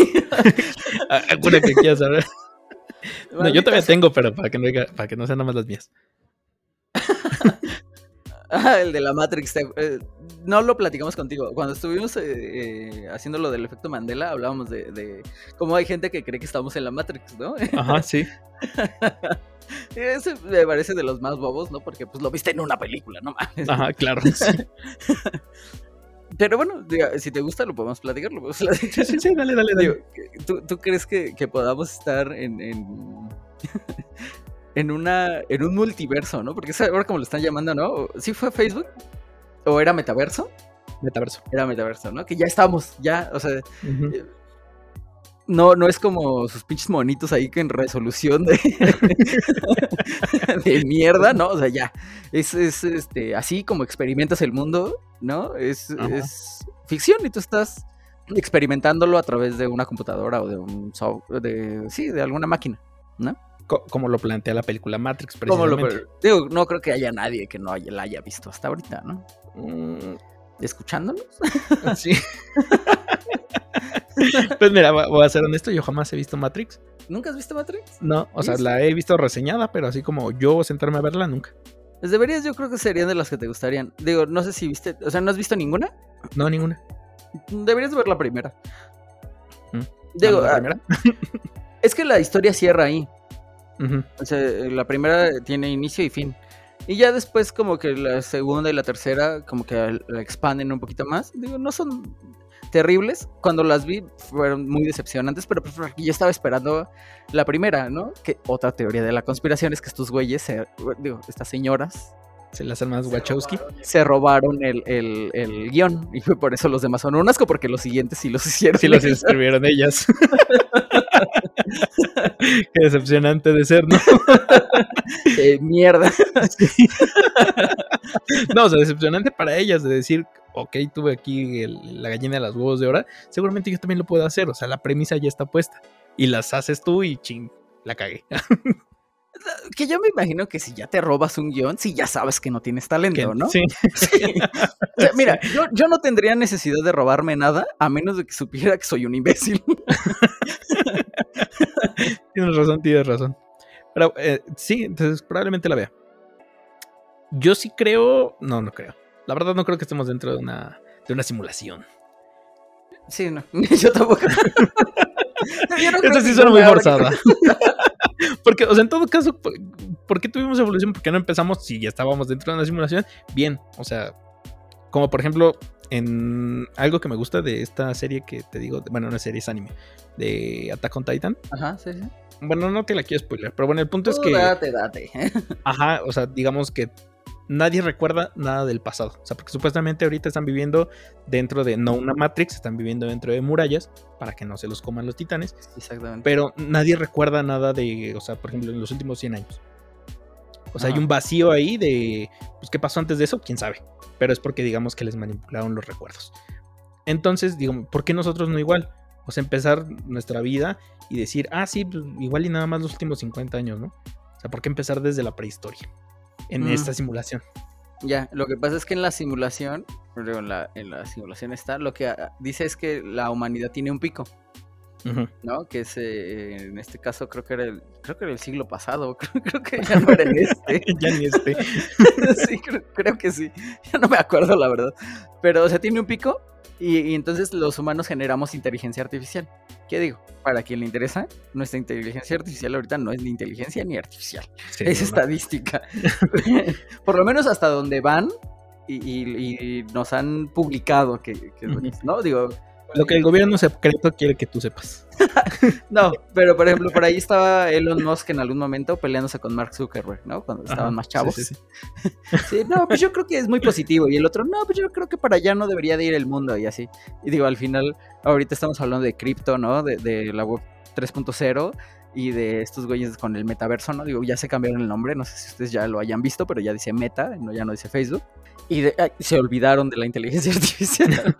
¿Alguna que quieras saber? No, yo todavía tengo, pero para que no, para que no sean nada más las mías. Ah, el de la Matrix. Eh, no lo platicamos contigo. Cuando estuvimos eh, eh, haciendo lo del efecto Mandela, hablábamos de, cómo hay gente que cree que estamos en la Matrix, ¿no? Ajá, sí. Ese me parece de los más bobos, ¿no? Porque pues lo viste en una película, no mames. Ajá, claro. Pero bueno, si te gusta, lo podemos platicar. Lo podemos platicar. Sí, sí, dale, dale, dale. ¿tú, crees que, podamos estar en, en, en, una, en un multiverso, ¿no? Porque es ahora como lo están llamando, ¿no? ¿Sí fue Facebook? ¿O era metaverso? Metaverso. Era metaverso, ¿no? Que ya estamos, ya, o sea, eh, no, no es como sus pinches monitos ahí que en resolución de, de mierda, ¿no? O sea, ya. Es, es este, así como experimentas el mundo, ¿no? Es, es, ficción y tú estás experimentándolo a través de una computadora o de un software, de, sí, de alguna máquina, ¿no? Como lo plantea la película Matrix, precisamente. digo, no creo que haya nadie que no la haya visto hasta ahorita, ¿no? Mm. ¿Escuchándonos? Sí. pues mira, voy a ser honesto, yo jamás he visto Matrix. ¿Nunca has visto Matrix? No, o sea, la he visto reseñada, pero así como yo sentarme a verla, nunca. Pues deberías, yo creo que serían de las que te gustarían. Digo, no sé si viste, o sea, ¿no has visto ninguna? No, ninguna. Deberías ver la primera. ¿Mm? Digo, ¿La ah, primera? es que la historia cierra ahí. O sea, la primera tiene inicio y fin. Y ya después como que la segunda y la tercera como que la expanden un poquito más. Digo, no son terribles. Cuando las vi fueron muy decepcionantes, pero pues, yo estaba esperando la primera, ¿no? Que otra teoría de la conspiración es que estos güeyes, digo, estas señoras, se las más Wachowski. Se robaron el, el, el, guion. Y por eso los demás son un asco, porque los siguientes sí los hicieron. Sí los escribieron ellas. Qué decepcionante de ser, ¿no? Qué mierda. no, o sea, decepcionante para ellas de decir, ok, tuve aquí la gallina de las huevos de hora, seguramente yo también lo puedo hacer, o sea, la premisa ya está puesta y las haces tú y ching, la cagué. que yo me imagino que si ya te robas un guion, si ya sabes que no tienes talento, ¿no? Sí. mira, yo, yo, no tendría necesidad de robarme nada a menos de que supiera que soy un imbécil. tienes razón, tienes razón. Pero eh, sí, entonces probablemente la vea. Yo sí creo, no, no creo. La verdad no creo que estemos dentro de una, de una simulación. Sí, no. Yo tampoco. Esta sí suena muy forzada. Porque, o sea, en todo caso, ¿por qué tuvimos evolución? Porque no empezamos si ya estábamos dentro de una simulación. Bien, o sea, como por ejemplo, en algo que me gusta de esta serie que te digo, bueno, una serie es anime, de Attack on Titan. Ajá, sí, sí. Bueno, no te la quiero spoiler, pero bueno, el punto es que. Date, date. Ajá, o sea, digamos que nadie recuerda nada del pasado. O sea, porque supuestamente ahorita están viviendo dentro de, no una Matrix, están viviendo dentro de murallas para que no se los coman los titanes. Exactamente. Pero nadie recuerda nada de, o sea, por ejemplo, en los últimos 100 años. O sea, hay un vacío ahí de, pues, ¿qué pasó antes de eso? ¿Quién sabe? Pero es porque, digamos, que les manipularon los recuerdos. Entonces, digo, ¿por qué nosotros no igual? O sea, empezar nuestra vida y decir, ah, sí, pues, igual y nada más los últimos 50 años, ¿no? O sea, ¿por qué empezar desde la prehistoria? en esta simulación. Ya, lo que pasa es que en la simulación, en la, en la simulación está, lo que ah, dice es que la humanidad tiene un pico. ¿No? Que es eh, en este caso creo que era el, creo que era el siglo pasado, creo, que ya no era en este. ya ni este. sí, creo, que sí. Ya no me acuerdo la verdad. Pero, o sea, tiene un pico Y, entonces los humanos generamos inteligencia artificial. ¿Qué digo? Para quien le interesa, nuestra inteligencia artificial ahorita no es ni inteligencia ni artificial. es estadística. Por lo menos hasta donde van y, nos han publicado que, ¿no? Digo, lo que el gobierno secreto quiere que tú sepas. no, pero por ejemplo, por ahí estaba Elon Musk en algún momento peleándose con Mark Zuckerberg, ¿no? Cuando estaban más chavos. Sí, sí, no, pues yo creo que es muy positivo. Y el otro, no, pues yo creo que para allá no debería de ir el mundo y así. Y digo, al final, ahorita estamos hablando de cripto, ¿no? De, de la web 3.0 y de estos güeyes con el metaverso, ¿no? Digo, ya se cambiaron el nombre, no sé si ustedes ya lo hayan visto, pero ya dice Meta, no, ya no dice Facebook. Y se olvidaron de la inteligencia artificial,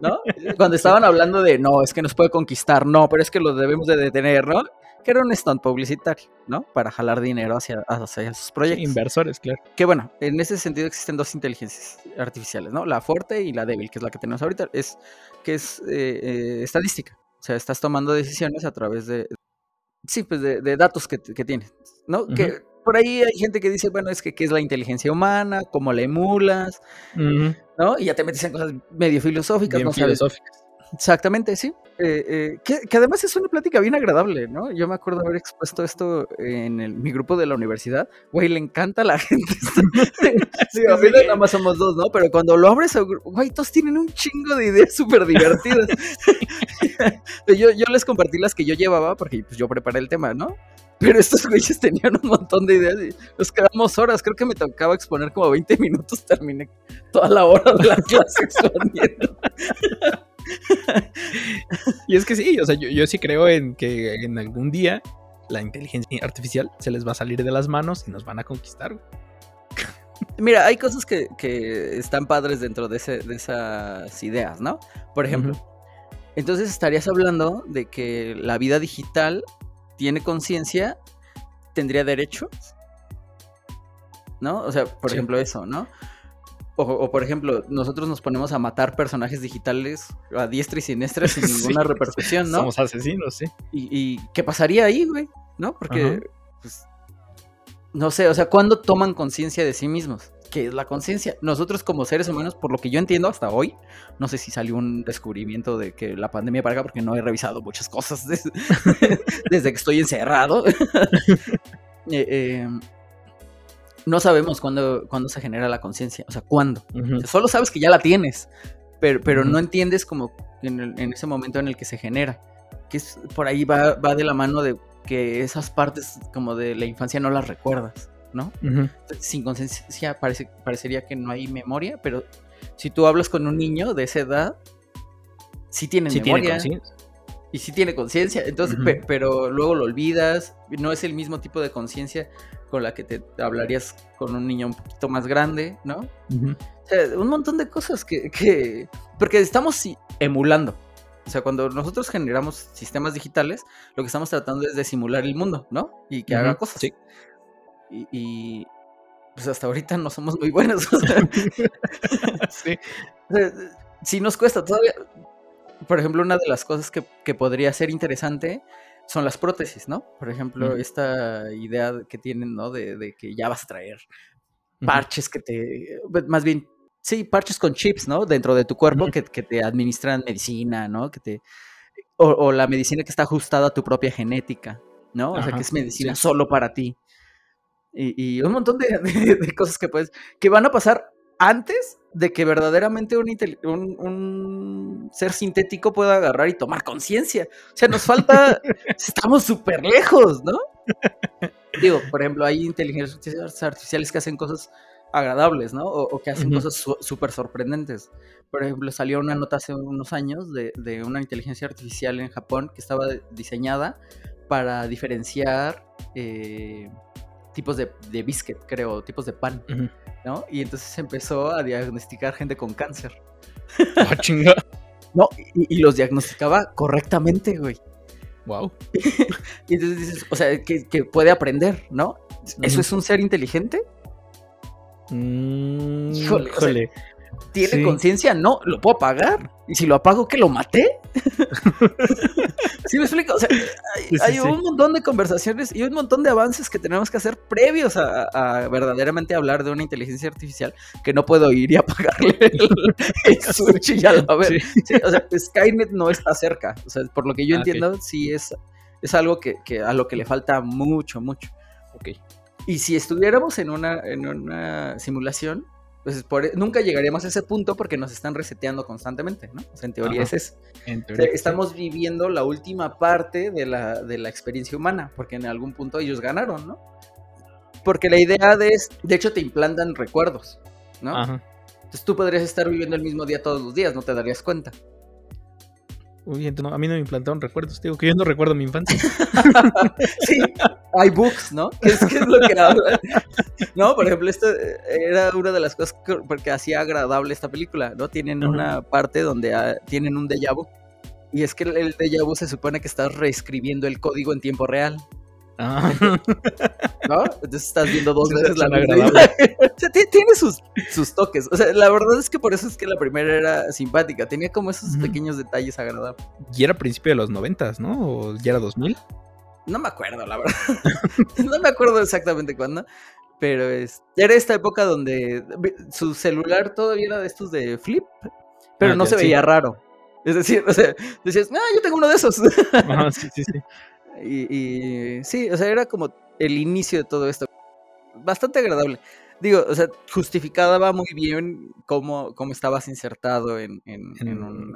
¿no? Cuando estaban hablando de, no, es que nos puede conquistar, no, pero es que lo debemos de detener, ¿no? Que era un stunt publicitario, ¿no? Para jalar dinero hacia, hacia esos proyectos. Inversores, claro. Que bueno, en ese sentido existen dos inteligencias artificiales, ¿no? La fuerte y la débil, que es la que tenemos ahorita, es que es eh, eh, estadística. O sea, estás tomando decisiones a través de, Sí, pues de, datos que, que tienes, ¿no? Que por ahí hay gente que dice, bueno, es que qué es la inteligencia humana, cómo la emulas, ¿no? Y ya te metes en cosas medio filosóficas, ¿no? Filosóficas. Exactamente, sí. Eh, eh, que, además es una plática bien agradable, ¿no? Yo me acuerdo haber expuesto esto en mi grupo de la universidad. Güey, le encanta a la gente. sí, a mí nada más somos dos, ¿no? Pero cuando lo abres, güey, todos tienen un chingo de ideas súper divertidas. yo, yo les compartí las que yo llevaba porque pues, yo preparé el tema, ¿no? Pero estos güeyes tenían un montón de ideas y nos quedamos horas. Creo que me tocaba exponer como 20 minutos. Terminé toda la hora de la clase exponiendo. y es que sí, o sea, yo, sí creo en que en algún día la inteligencia artificial se les va a salir de las manos y nos van a conquistar. Mira, hay cosas que, están padres dentro de, esas ideas, ¿no? Por ejemplo, entonces estarías hablando de que la vida digital tiene conciencia, tendría derechos, ¿no? O sea, por ejemplo, eso, ¿no? O, por ejemplo, nosotros nos ponemos a matar personajes digitales a diestra y siniestra sin ninguna repercusión, ¿no? Somos asesinos, sí. ¿Y, qué pasaría ahí, güey? ¿No? Porque, pues, no sé, o sea, ¿cuándo toman conciencia de sí mismos? ¿Qué es la conciencia? Nosotros como seres humanos, por lo que yo entiendo hasta hoy, no sé si salió un descubrimiento de que la pandemia para acá, porque no he revisado muchas cosas desde, desde que estoy encerrado. eh, eh no sabemos cuándo, cuándo se genera la conciencia, o sea, cuándo. solo sabes que ya la tienes, pero, pero no entiendes como en, ese momento en el que se genera. Que es, por ahí va, va de la mano de que esas partes como de la infancia no las recuerdas, ¿no? Sin conciencia parece, parecería que no hay memoria, pero si tú hablas con un niño de esa edad, sí tiene memoria. Y sí tiene conciencia, entonces, pero luego lo olvidas, no es el mismo tipo de conciencia con la que te hablarías con un niño un poquito más grande, ¿no? O sea, un montón de cosas que, Porque estamos emulando. O sea, cuando nosotros generamos sistemas digitales, lo que estamos tratando es de simular el mundo, ¿no? Y que haga cosas. Sí. Y, pues hasta ahorita no somos muy buenos. sí. sí nos cuesta todavía. Por ejemplo, una de las cosas que, que podría ser interesante son las prótesis, ¿no? Por ejemplo, esta idea que tienen, ¿no? De, que ya vas a traer parches que te, pues, más bien, sí, parches con chips, ¿no? Dentro de tu cuerpo que, te administran medicina, ¿no? Que te, o, la medicina que está ajustada a tu propia genética, ¿no? O sea, que es medicina solo para ti. Y, un montón de, de, cosas que puedes, que van a pasar antes de que verdaderamente un, un, ser sintético pueda agarrar y tomar conciencia. O sea, nos falta, estamos súper lejos, ¿no? Digo, por ejemplo, hay inteligencias artificiales que hacen cosas agradables, ¿no? O, que hacen cosas súper sorprendentes. Por ejemplo, salió una nota hace unos años de, de, una inteligencia artificial en Japón que estaba diseñada para diferenciar eh, tipos de, de biscuit, creo, tipos de pan. ¿no? Y entonces empezó a diagnosticar gente con cáncer. Oh, chinga. no, y, los diagnosticaba correctamente, güey. Wow. y entonces dices, o sea, que, puede aprender, ¿no? ¿Eso es un ser inteligente? Mm, híjole, ¿Tiene conciencia? No, lo puedo apagar. Y si lo apago, ¿que lo maté? ¿Sí me explico? O sea, hay, un montón de conversaciones y un montón de avances que tenemos que hacer previos a, verdaderamente hablar de una inteligencia artificial que no puedo ir y apagarle el, switch y ya ver. o sea, Skynet no está cerca. O sea, por lo que yo ah, entiendo, sí es, es algo que, a lo que le falta mucho, mucho. Ok. Y si estuviéramos en una, en una simulación, pues por, nunca llegaríamos a ese punto porque nos están reseteando constantemente, ¿no? O sea, en teoría es eso. estamos viviendo la última parte de la, de la experiencia humana, porque en algún punto ellos ganaron, ¿no? Porque la idea de es, de hecho te implantan recuerdos, ¿no? Ajá. Entonces tú podrías estar viviendo el mismo día todos los días, no te darías cuenta. Uy, a mí no me implantaron recuerdos, digo que yo no recuerdo mi infancia. sí, hay books, ¿no? ¿Qué es, lo que habla? No, por ejemplo, esto era una de las cosas que, porque hacía agradable esta película, ¿no? Tienen una parte donde ah, tienen un déjà vu. Y es que el, el déjà vu se supone que estás reescribiendo el código en tiempo real. Ah. ¿No? Entonces estás viendo dos veces la misma. o sea, tiene sus, toques. O sea, la verdad es que por eso es que la primera era simpática. Tenía como esos pequeños detalles agradables. Y era principio de los noventas, ¿no? ¿O ya era 2000? No me acuerdo, la verdad. no me acuerdo exactamente cuándo. Pero es, era esta época donde su celular todavía era de estos de flip, pero ah, no se veía raro. Es decir, o sea, decías, ah, yo tengo uno de esos. sí, sí, sí. Y, sí, o sea, era como el inicio de todo esto. Bastante agradable. Digo, o sea, justificaba muy bien cómo, cómo estabas insertado en, en, una...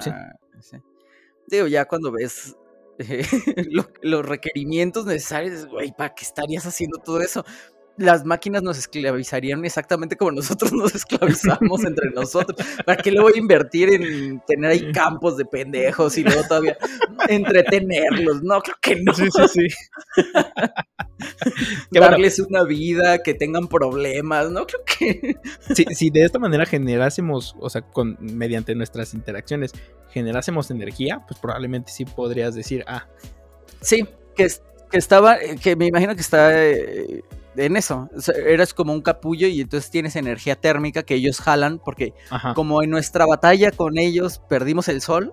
Digo, ya cuando ves los requerimientos necesarios, güey, ¿para qué estarías haciendo todo eso? Las máquinas nos esclavizarían exactamente como nosotros nos esclavizamos entre nosotros. ¿Para qué le voy a invertir en tener ahí campos de pendejos y luego todavía entretenerlos? No, creo que no. Sí, sí, sí. Darles una vida, que tengan problemas, no creo que. si, de esta manera generásemos, o sea, con, mediante nuestras interacciones, generásemos energía, pues probablemente sí podrías decir, ah. Sí, que, que estaba, que me imagino que está. Eh, en eso. eres como un capullo y entonces tienes energía térmica que ellos jalan porque como en nuestra batalla con ellos perdimos el sol.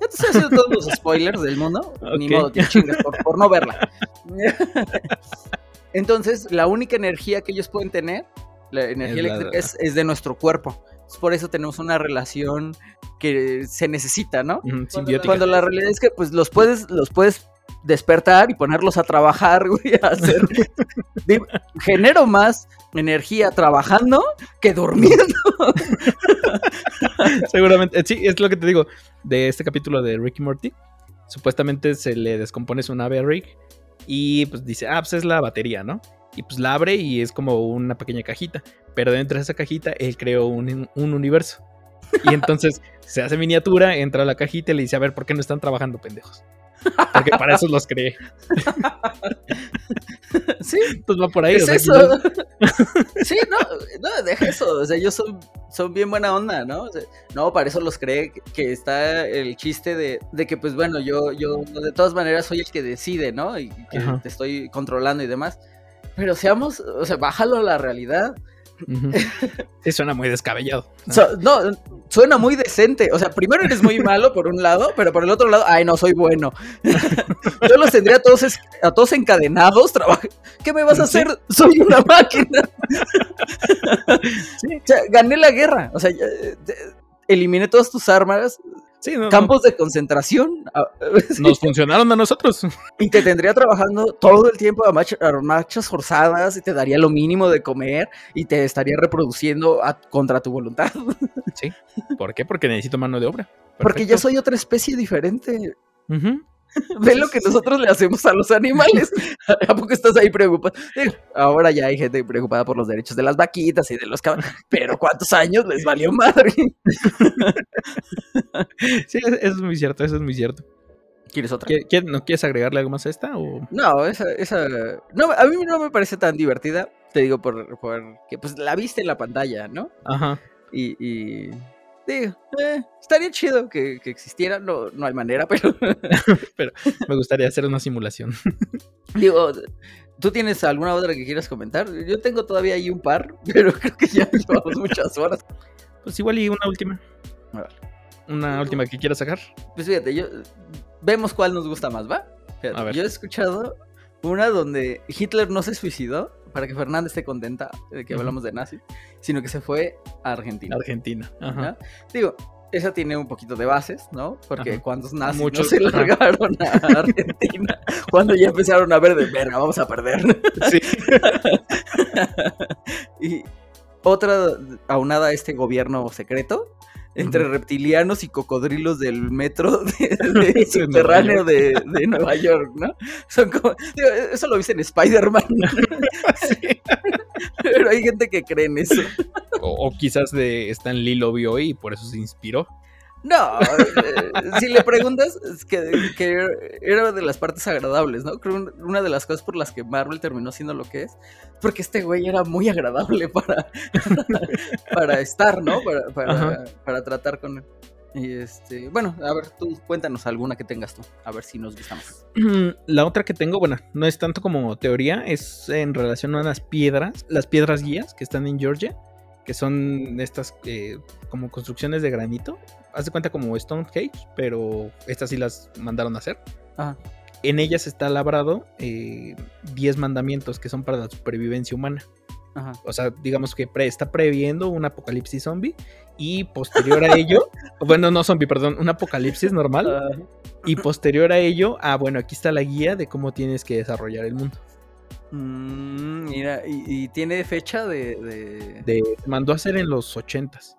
Ya te estoy haciendo todos los spoilers del mundo. Ni modo, te chingas por, no verla. entonces, la única energía que ellos pueden tener, la energía eléctrica, es, de nuestro cuerpo. por eso tenemos una relación que se necesita, ¿no? cuando, cuando, la realidad es que pues los puedes, los puedes despertar y ponerlos a trabajar, güey, a hacer... genero más energía trabajando que durmiendo. Seguramente, sí, es lo que te digo de este capítulo de Ricky Morty. Supuestamente se le descompone su nave a Rick y pues dice, ah, pues es la batería, ¿no? Y pues la abre y es como una pequeña cajita. Pero dentro de esa cajita él creó un, un universo. Y entonces se hace miniatura, entra a la cajita y le dice, a ver, ¿por qué no están trabajando, pendejos? Porque para eso los creé. Sí, pues va por ahí. Es eso. Sí, no, no, deja eso. O sea, ellos son, son bien buena onda, ¿no? no, para eso los creé. Que está el chiste de, de, que, pues bueno, yo, yo de todas maneras soy el que decide, ¿no? Y que te estoy controlando y demás. Pero seamos, o sea, bájalo a la realidad. Sí, suena muy descabellado. no, suena muy decente. O sea, primero eres muy malo por un lado, pero por el otro lado, ay, no, soy bueno. Yo los tendría a todos, a todos encadenados. ¿Qué me vas a hacer? Soy una máquina. O sea, gané la guerra. O sea, eliminé todas tus armas, campos de concentración. Nos funcionaron a nosotros. Y te tendría trabajando todo el tiempo a, marchas forzadas y te daría lo mínimo de comer y te estaría reproduciendo contra tu voluntad. Sí. ¿Por qué? Porque necesito mano de obra. Porque ya soy otra especie diferente. Ve lo que nosotros le hacemos a los animales. ¿A poco estás ahí preocupado? Ahora ya hay gente preocupada por los derechos de las vaquitas y de los caballos. Pero ¿cuántos años les valió madre? Sí, eso es muy cierto, eso es muy cierto. ¿Quieres otra? ¿No quieres agregarle algo más a esta? O? No, esa, esa. No, a mí no me parece tan divertida. Te digo por, por que pues la viste en la pantalla, ¿no? Ajá. y eh, estaría chido que, existiera, no, no hay manera, pero... pero me gustaría hacer una simulación. Digo, ¿tú tienes alguna otra que quieras comentar? Yo tengo todavía ahí un par, pero creo que ya llevamos muchas horas. Pues igual y una última. una última que quieras sacar. Pues fíjate, yo vemos cuál nos gusta más, ¿va? A ver. Yo he escuchado una donde Hitler no se suicidó para que Fernández esté contenta de que hablamos de nazi, sino que se fue a Argentina. Argentina. Digo, esa tiene un poquito de bases, ¿no? Porque Ajá. cuando nazis Muchos- no se largaron a Argentina, cuando ya empezaron a ver de verga, vamos a perder. Sí. y otra aunada a este gobierno secreto entre reptilianos y cocodrilos del metro de, subterráneo de, de Nueva York, ¿no? Son como, digo, eso lo viste en Spider-Man, Sí. pero hay gente que cree en eso. O, o quizás de Stan Lee lo vio y por eso se inspiró. No, eh, si le preguntas, es que, que era de las partes agradables, ¿no? Creo un- una de las cosas por las que Marvel terminó siendo lo que es, porque este güey era muy agradable para, para estar, ¿no? Para, para, para tratar con él. Y este, bueno, a ver, tú cuéntanos alguna que tengas tú, a ver si nos gustamos. La otra que tengo, bueno, no es tanto como teoría, es en relación a unas piedras, las piedras guías que están en Georgia, que son estas eh, como construcciones de granito. Haz de cuenta como Stonehenge, pero estas sí las mandaron a hacer. Ajá. En ellas está labrado eh, 10 mandamientos que son para la supervivencia humana. Ajá. O sea, digamos que pre- está previendo un apocalipsis zombie y posterior a ello, bueno, no zombie, perdón, un apocalipsis normal. Y posterior a ello, ah, bueno, aquí está la guía de cómo tienes que desarrollar el mundo. Mm, mira, y, tiene fecha de... de- mandó a hacer en los 80s.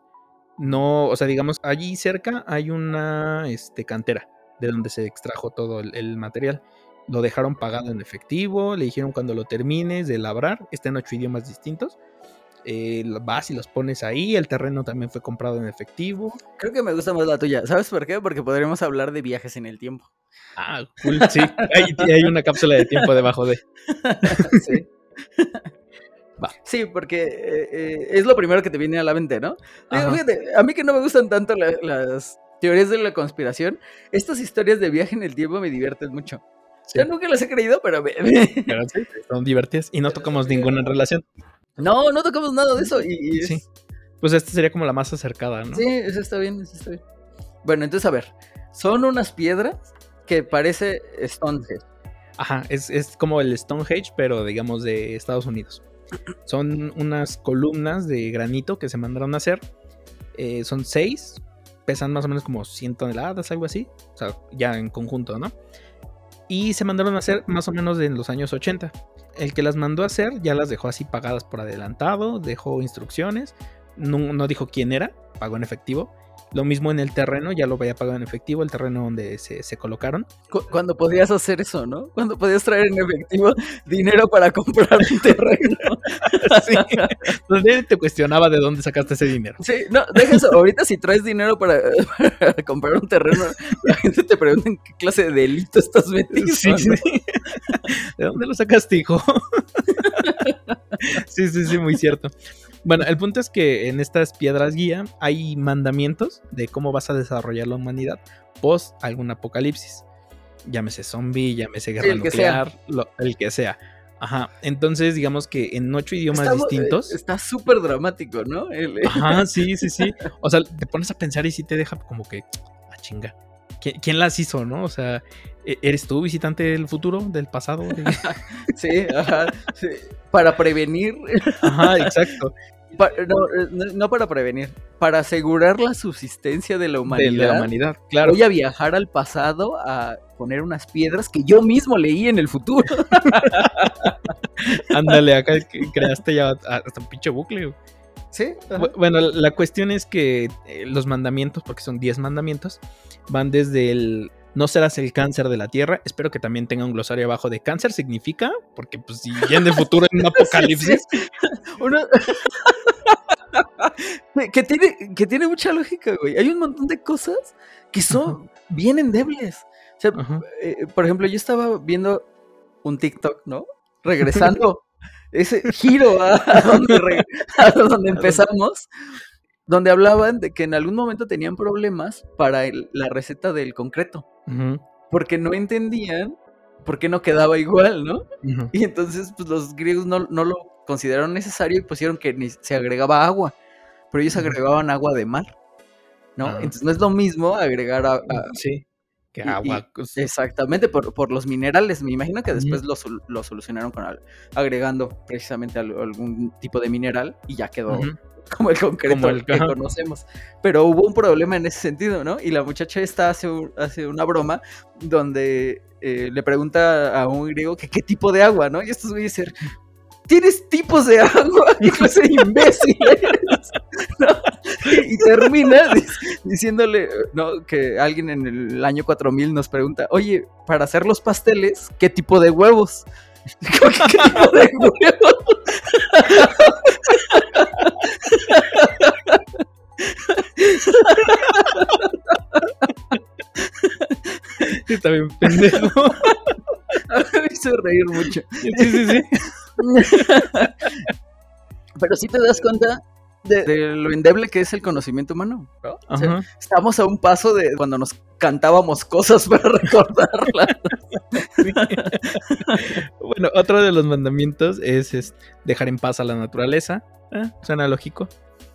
No, o sea, digamos, allí cerca hay una este, cantera de donde se extrajo todo el, el material. Lo dejaron pagado en efectivo, le dijeron cuando lo termines de labrar, está en ocho idiomas distintos. Eh, vas y los pones ahí, el terreno también fue comprado en efectivo. Creo que me gusta más la tuya. ¿Sabes por qué? Porque podríamos hablar de viajes en el tiempo. Ah, cool, sí. Hay, hay una cápsula de tiempo debajo de. Sí. Va. Sí, porque eh, eh, es lo primero que te viene a la mente, ¿no? Digo, Ajá. fíjate, a mí que no me gustan tanto la- las teorías de la conspiración, estas historias de viaje en el tiempo me divierten mucho. Sí. Yo nunca las he creído, pero me- me- Pero sí, son divertidas y no tocamos ninguna en relación. No, no tocamos nada de eso. Y, y es- Sí. Pues esta sería como la más acercada, ¿no? Sí, eso está bien, eso está bien. Bueno, entonces, a ver, son unas piedras que parece Stonehenge. Ajá, es, es como el Stonehenge, pero digamos de Estados Unidos. Son unas columnas de granito que se mandaron a hacer. Eh, son seis, pesan más o menos como 100 toneladas, algo así. O sea, ya en conjunto, ¿no? Y se mandaron a hacer más o menos en los años 80. El que las mandó a hacer ya las dejó así pagadas por adelantado, dejó instrucciones, no, no dijo quién era, pagó en efectivo. Lo mismo en el terreno, ya lo había pagado en efectivo, el terreno donde se, se colocaron. Cu- Cuando podías hacer eso, ¿no? Cuando podías traer en efectivo dinero para comprar un terreno. Sí. Donde te cuestionaba de dónde sacaste ese dinero. Sí, no, deja eso. Ahorita si traes dinero para, para comprar un terreno, la gente te pregunta en qué clase de delito estás metido. Sí, ¿no? sí. ¿De dónde lo sacaste, hijo? Sí, sí, sí, muy cierto. Bueno, el punto es que en estas piedras guía hay mandamientos de cómo vas a desarrollar la humanidad post algún apocalipsis. Llámese zombie, llámese guerra el que sea. nuclear, lo- el que sea. Ajá. Entonces, digamos que en ocho idiomas mu- distintos. eh, Está súper dramático, ¿no? El- Ajá, sí, sí, sí. O sea, te pones a pensar y sí te deja como que, a chinga. ¿Quién, quién las hizo, no? O sea, ¿e- ¿eres tú visitante del futuro, del pasado? De- Sí, ajá. sí. Para prevenir. Ajá, exacto. pa- no, no, para prevenir. Para asegurar la subsistencia de la De humanidad. la humanidad, claro. Voy a viajar al pasado a poner unas piedras que yo mismo leí en el futuro. Ándale, acá creaste ya hasta un pinche bucle. Sí, ajá. Bueno, la cuestión es que eh, los mandamientos, porque son 10 mandamientos, van desde el no serás el cáncer de la tierra. Espero que también tenga un glosario abajo de cáncer significa, porque pues si ya en el futuro en un apocalipsis, Uno- que, tiene, que tiene mucha lógica, güey. Hay un montón de cosas que son bien endebles. O sea, eh, por ejemplo, yo estaba viendo un TikTok, ¿no? Regresando ese giro a, a donde, re- a donde empezamos, donde hablaban de que en algún momento tenían problemas para el- la receta del concreto, porque no entendían por qué no quedaba igual, ¿no? Y entonces, pues los griegos no, no lo consideraron necesario y pusieron que ni se agregaba agua. Pero ellos agregaban agua de mar, ¿no? Entonces no es lo mismo agregar a, sí. Que agua. Exactamente, por, por, los minerales. Me imagino que después lo, lo, solucionaron con agregando precisamente algún tipo de mineral y ya quedó como el concreto que conocemos. Pero hubo un problema en ese sentido, ¿no? Y la muchacha esta hace, hace una broma donde eh, le pregunta a un griego que qué tipo de agua, ¿no? Y esto a ser tienes tipos de agua, y clase imbécil Y, termina diciéndole ¿no? que alguien en el año 4000 nos pregunta, oye, para hacer los pasteles, ¿qué tipo de huevos? ¿Qué tipo de huevos? Está bien pendejo. Me hizo reír mucho. Sí, sí, sí. Pero si te das cuenta de, lo endeble que es el conocimiento humano. estamos a un paso de cuando nos cantábamos cosas para recordarlas. bueno, otro de los mandamientos es, dejar en paz a la naturaleza. ¿eh? suena lógico.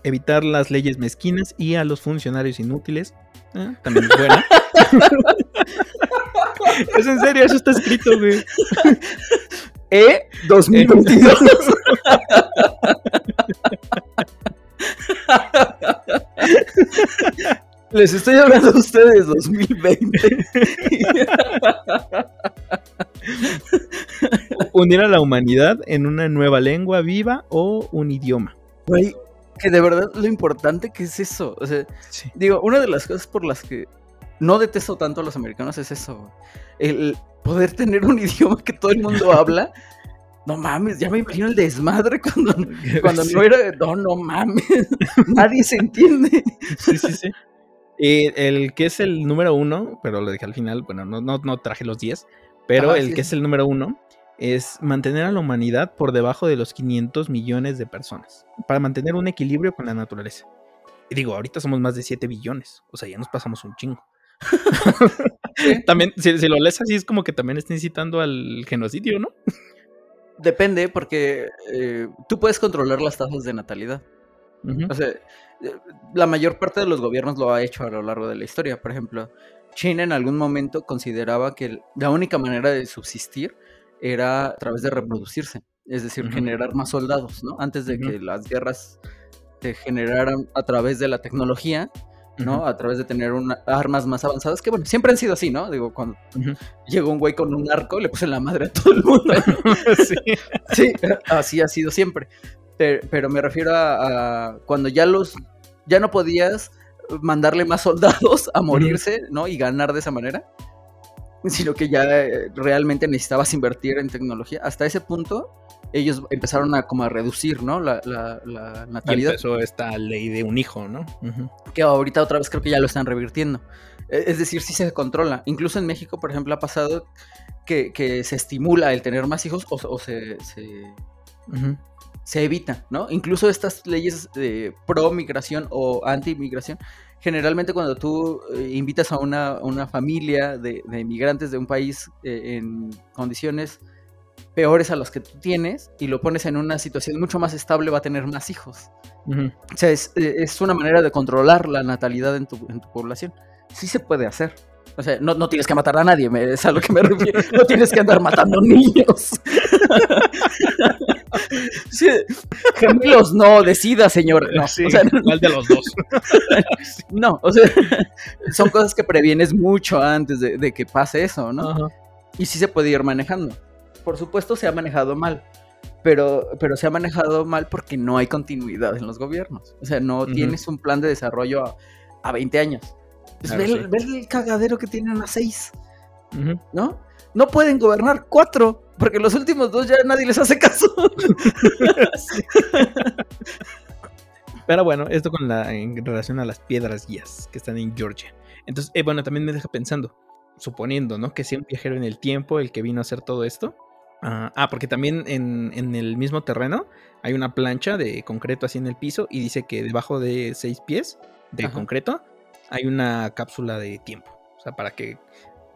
Evitar las leyes mezquinas y a los funcionarios inútiles. ¿eh? también es buena. es en serio, eso está escrito, güey. E 2022. Les estoy hablando a ustedes 2020. Unir a la humanidad en una nueva lengua viva o un idioma. Güey, que de verdad lo importante que es eso. O sea, digo, una de las cosas por las que no detesto tanto a los americanos es eso. El poder tener un idioma que todo el mundo habla. No mames, ya me imagino el desmadre cuando, cuando no era. No, no mames. Nadie se entiende. Sí, sí, sí. Y el que es el número uno, pero lo dije al final, bueno, no, no, no traje los 10, pero el que es el número uno es mantener a la humanidad por debajo de los 500 millones de personas, para mantener un equilibrio con la naturaleza. Y digo, ahorita somos más de 7 billones, o sea, ya nos pasamos un chingo. también, si, lo lees así, es como que también está incitando al genocidio, ¿no? Depende, porque eh, tú puedes controlar las tasas de natalidad. O sea, eh, la mayor parte de los gobiernos lo ha hecho a lo largo de la historia. Por ejemplo, China en algún momento consideraba que la única manera de subsistir era a través de reproducirse, es decir, generar más soldados, ¿no? Antes de que las guerras se generaran a través de la tecnología, ¿no? A través de tener armas más avanzadas, que bueno, siempre han sido así, ¿no? Digo, cuando llegó un güey con un arco, le puse la madre a todo el mundo. sí. así ha sido siempre. Pero, me refiero a, cuando ya los, ya no podías mandarle más soldados a morirse, ¿no? Y ganar de esa manera, sino que ya eh, realmente necesitabas invertir en tecnología. Hasta ese punto, ellos empezaron a como a reducir, ¿no? La, la, natalidad. Y empezó esta ley de un hijo, ¿no? Que ahorita otra vez creo que ya lo están revirtiendo. E, es decir, sí se controla. Incluso en México, por ejemplo, ha pasado que, se estimula el tener más hijos o, se, se, evita, ¿no? Incluso estas leyes de pro migración o anti migración, generalmente cuando tú eh, invitas a una, familia de, de, inmigrantes de un país eh, en condiciones peores a los que tú tienes y lo pones en una situación mucho más estable, va a tener más hijos. O sea, es, es, una manera de controlar la natalidad en tu, en tu población. Sí se puede hacer. O sea, no, no, tienes que matar a nadie, es a lo que me refiero. No tienes que andar matando niños. Sí, gemelos no, decida, señor. No, sí, o sea, de los dos? no, o sea, son cosas que previenes mucho antes de, de que pase eso, ¿no? Y sí se puede ir manejando por supuesto se ha manejado mal, pero, pero se ha manejado mal porque no hay continuidad en los gobiernos. O sea, no tienes un plan de desarrollo a, 20 años. Pues ve, el, cagadero que tienen a 6, ¿no? No pueden gobernar cuatro, porque los últimos dos ya nadie les hace caso. Pero bueno, esto con la en relación a las piedras guías que están en Georgia. Entonces, eh, bueno, también me deja pensando, suponiendo, ¿no? Que sea un viajero en el tiempo el que vino a hacer todo esto, Ah, ah, porque también en, el mismo terreno hay una plancha de concreto así en el piso y dice que debajo de seis pies de concreto hay una cápsula de tiempo. O sea, para que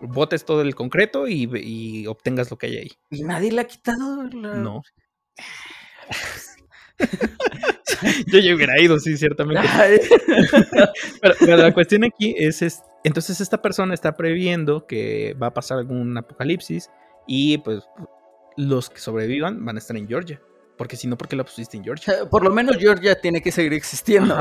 botes todo el concreto y, obtengas lo que hay ahí. ¿Y nadie le ha quitado? No. Yo ya hubiera ido, sí, ciertamente. pero, la cuestión aquí es, es, entonces esta persona está previendo que va a pasar algún apocalipsis y pues los que sobrevivan van a estar en Georgia. Porque si no, ¿por qué la pusiste en Georgia? Por lo menos Georgia tiene que seguir existiendo,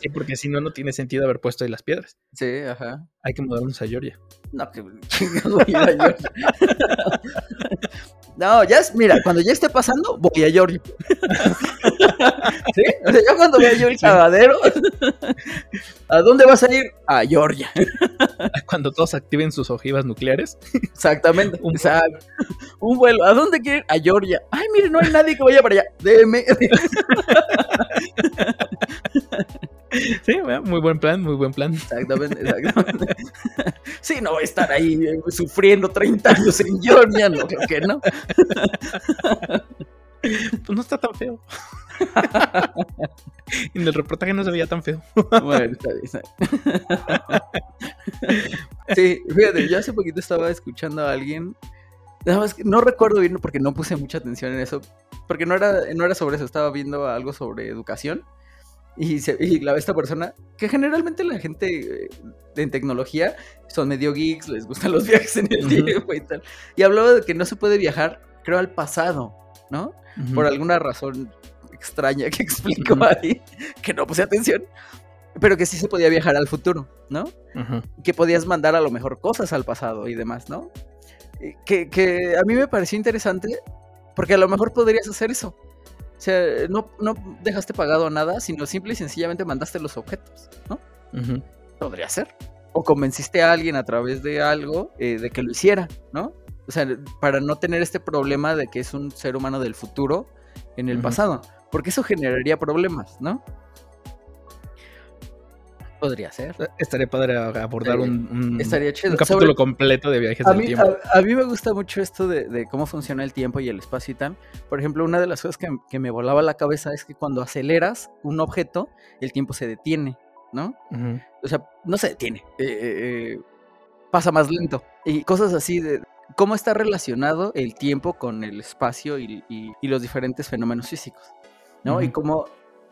Sí, porque si no, no tiene sentido haber puesto ahí las piedras. Sí, ajá. Hay que mudarnos a Georgia. No, que voy a Georgia. No, ya es, mira, cuando ya esté pasando, voy a Georgia. ¿Sí? O sea, yo cuando vea yo el cagadero, ¿a dónde vas a ir? A Georgia. Cuando todos activen sus ojivas nucleares. Exactamente. Un, un vuelo. ¿A dónde quieren? A Georgia. Ay, mire, no hay nadie que vaya para allá. Déjeme. Sí, muy buen plan, muy buen plan. Exactamente, exactamente. Sí, no voy a estar ahí sufriendo 30 años en Georgia, no creo que no. Pues no está tan feo. en el reportaje no se veía tan feo. Bueno, está bien. Sí, fíjate, yo hace poquito estaba escuchando a alguien. no recuerdo bien porque no puse mucha atención en eso. Porque no era, no era sobre eso, estaba viendo algo sobre educación. Y, se, y la esta persona, que generalmente la gente eh, en tecnología son medio geeks, les gustan los viajes en el tiempo y tal. Y hablaba de que no se puede viajar, creo, al pasado, ¿no? Por alguna razón extraña que explicó ahí, que no puse atención, pero que sí se podía viajar al futuro, ¿no? Que podías mandar a lo mejor cosas al pasado y demás, ¿no? Que, que a mí me pareció interesante porque a lo mejor podrías hacer eso. O sea, no, no dejaste pagado nada, sino simple y sencillamente mandaste los objetos, ¿no? Podría ser. O convenciste a alguien a través de algo eh, de que lo hiciera, ¿no? O sea, para no tener este problema de que es un ser humano del futuro en el pasado. Porque eso generaría problemas, ¿no? Podría ser. Eh, estaría padre abordar un, estaría chido. un capítulo completo de viajes del tiempo. A, mí me gusta mucho esto de, cómo funciona el tiempo y el espacio y tal. Por ejemplo, una de las cosas que, me volaba la cabeza es que cuando aceleras un objeto, el tiempo se detiene, ¿no? O sea, no se detiene. Eh, eh, pasa más lento. Y cosas así de cómo está relacionado el tiempo con el espacio y, los diferentes fenómenos físicos, ¿no? Y cómo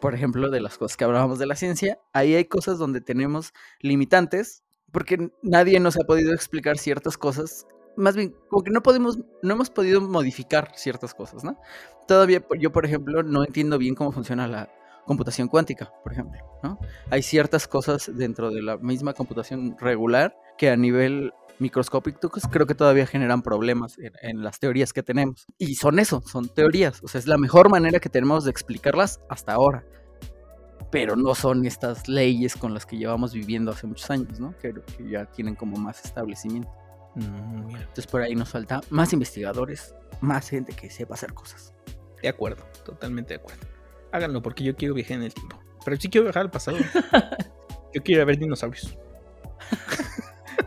por ejemplo, de las cosas que hablábamos de la ciencia, ahí hay cosas donde tenemos limitantes, porque nadie nos ha podido explicar ciertas cosas. Más bien, como que no podemos, no hemos podido modificar ciertas cosas, ¿no? Todavía yo, por ejemplo, no entiendo bien cómo funciona la computación cuántica, por ejemplo, ¿no? Hay ciertas cosas dentro de la misma computación regular que a nivel microscópicos creo que todavía generan problemas en, las teorías que tenemos. Y son eso, son teorías. O sea, es la mejor manera que tenemos de explicarlas hasta ahora. Pero no son estas leyes con las que llevamos viviendo hace muchos años, ¿no? Que, que ya tienen como más establecimiento. Mm, Entonces por ahí nos falta más investigadores, más gente que sepa hacer cosas. De acuerdo, totalmente de acuerdo. Háganlo porque yo quiero viajar en el tiempo. Pero sí quiero viajar al pasado. yo quiero ver dinosaurios.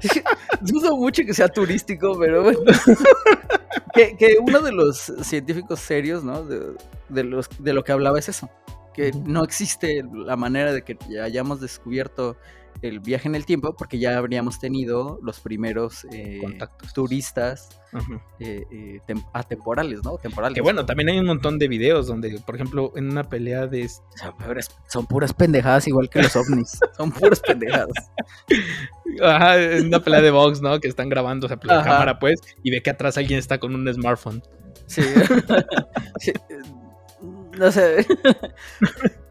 Dudo mucho que sea turístico, pero bueno. que, uno de los científicos serios, ¿no? De, los, de lo que hablaba es eso. Que no existe la manera de que hayamos descubierto el viaje en el tiempo, porque ya habríamos tenido los primeros eh, turistas eh, eh, atemporales, ¿no? Temporales. Que bueno, también hay un montón de videos donde, por ejemplo, en una pelea de... Son puras pendejadas igual que los ovnis. son puras pendejadas. Ajá, en una pelea de box, ¿no? Que están grabando, o sea, la cámara, pues, y ve que atrás alguien está con un smartphone. Sí. No sé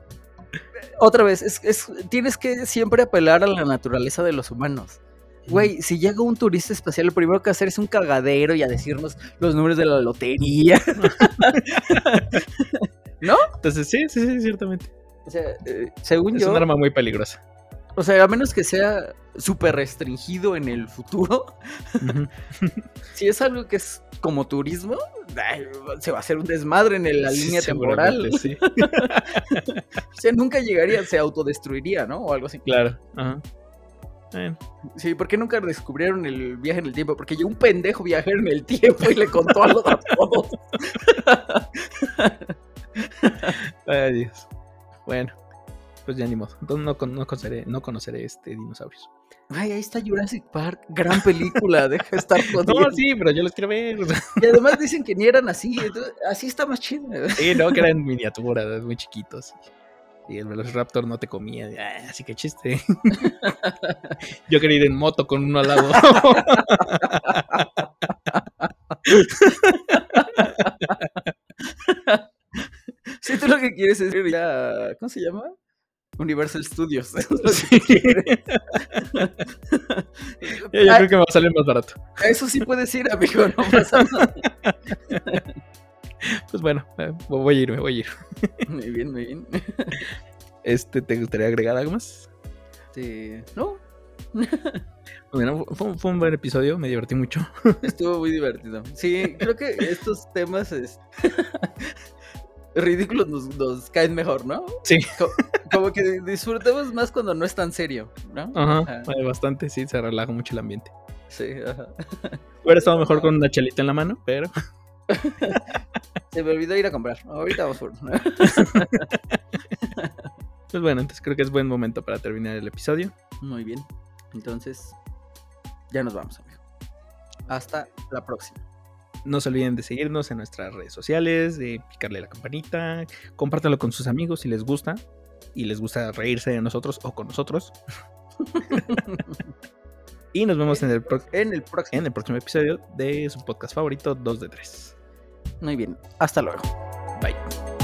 otra vez, es, tienes que siempre apelar a la naturaleza de los humanos. Güey, si llega un turista espacial, lo primero que hacer es un cagadero y a decirnos los números de la lotería. ¿No? Entonces, sí, sí, sí, ciertamente. O sea, eh, según yo. Es un arma muy peligrosa. O sea, a menos que sea súper restringido en el futuro. si es algo que es como turismo, se va a hacer un desmadre en la línea temporal. Sí. o sea, nunca llegaría, se autodestruiría, ¿no? O algo así. Claro. Sí, ¿por qué nunca descubrieron el viaje en el tiempo? Porque llegó un pendejo viajero en el tiempo y le contó a los todos. Ay, Dios. Bueno pues ya ni modo. Entonces no, no, conoceré, no conoceré este dinosaurios. Ay, ahí está Jurassic Park, gran película, deja de estar con No, sí, pero yo los quiero ver. Y además dicen que ni eran así, así está más chido. Sí, no, que eran miniaturas, muy chiquitos. Y el Velociraptor no te comía. Ah, así que chiste. Yo quería ir en moto con uno al lado. Si tú lo que quieres es ir ya. ¿Cómo se llama? Universal Studios. Sí. Yo, yo creo que me va a salir más barato. Eso sí puedes ir, amigo. No pasa nada. Pues bueno, eh, voy a ir, me voy a ir. Muy bien, muy bien. Este, ¿te gustaría agregar algo más? Sí. No, Bueno, fue, fue un buen episodio, me divertí mucho. estuvo muy divertido. Sí, creo que estos temas es... ridículos nos, nos caen mejor, ¿no? Sí. Co- Como que disfrutamos más cuando no es tan serio, ¿no? Ajá, Ajá. bastante, sí, se relaja mucho el ambiente. Sí, ajá. Hubiera estado mejor con una chelita en la mano, pero Se me olvidó ir a comprar. Ahorita vamos por. pues bueno, entonces creo que es buen momento para terminar el episodio. Muy bien. Entonces, ya nos vamos, amigo. Hasta la próxima. No se olviden de seguirnos en nuestras redes sociales, de picarle la campanita, compártanlo con sus amigos si les gusta y les gusta reírse de nosotros o con nosotros. y nos vemos en el, en el próximo episodio de su podcast favorito, 2 de 3. Muy bien. Hasta luego. Bye.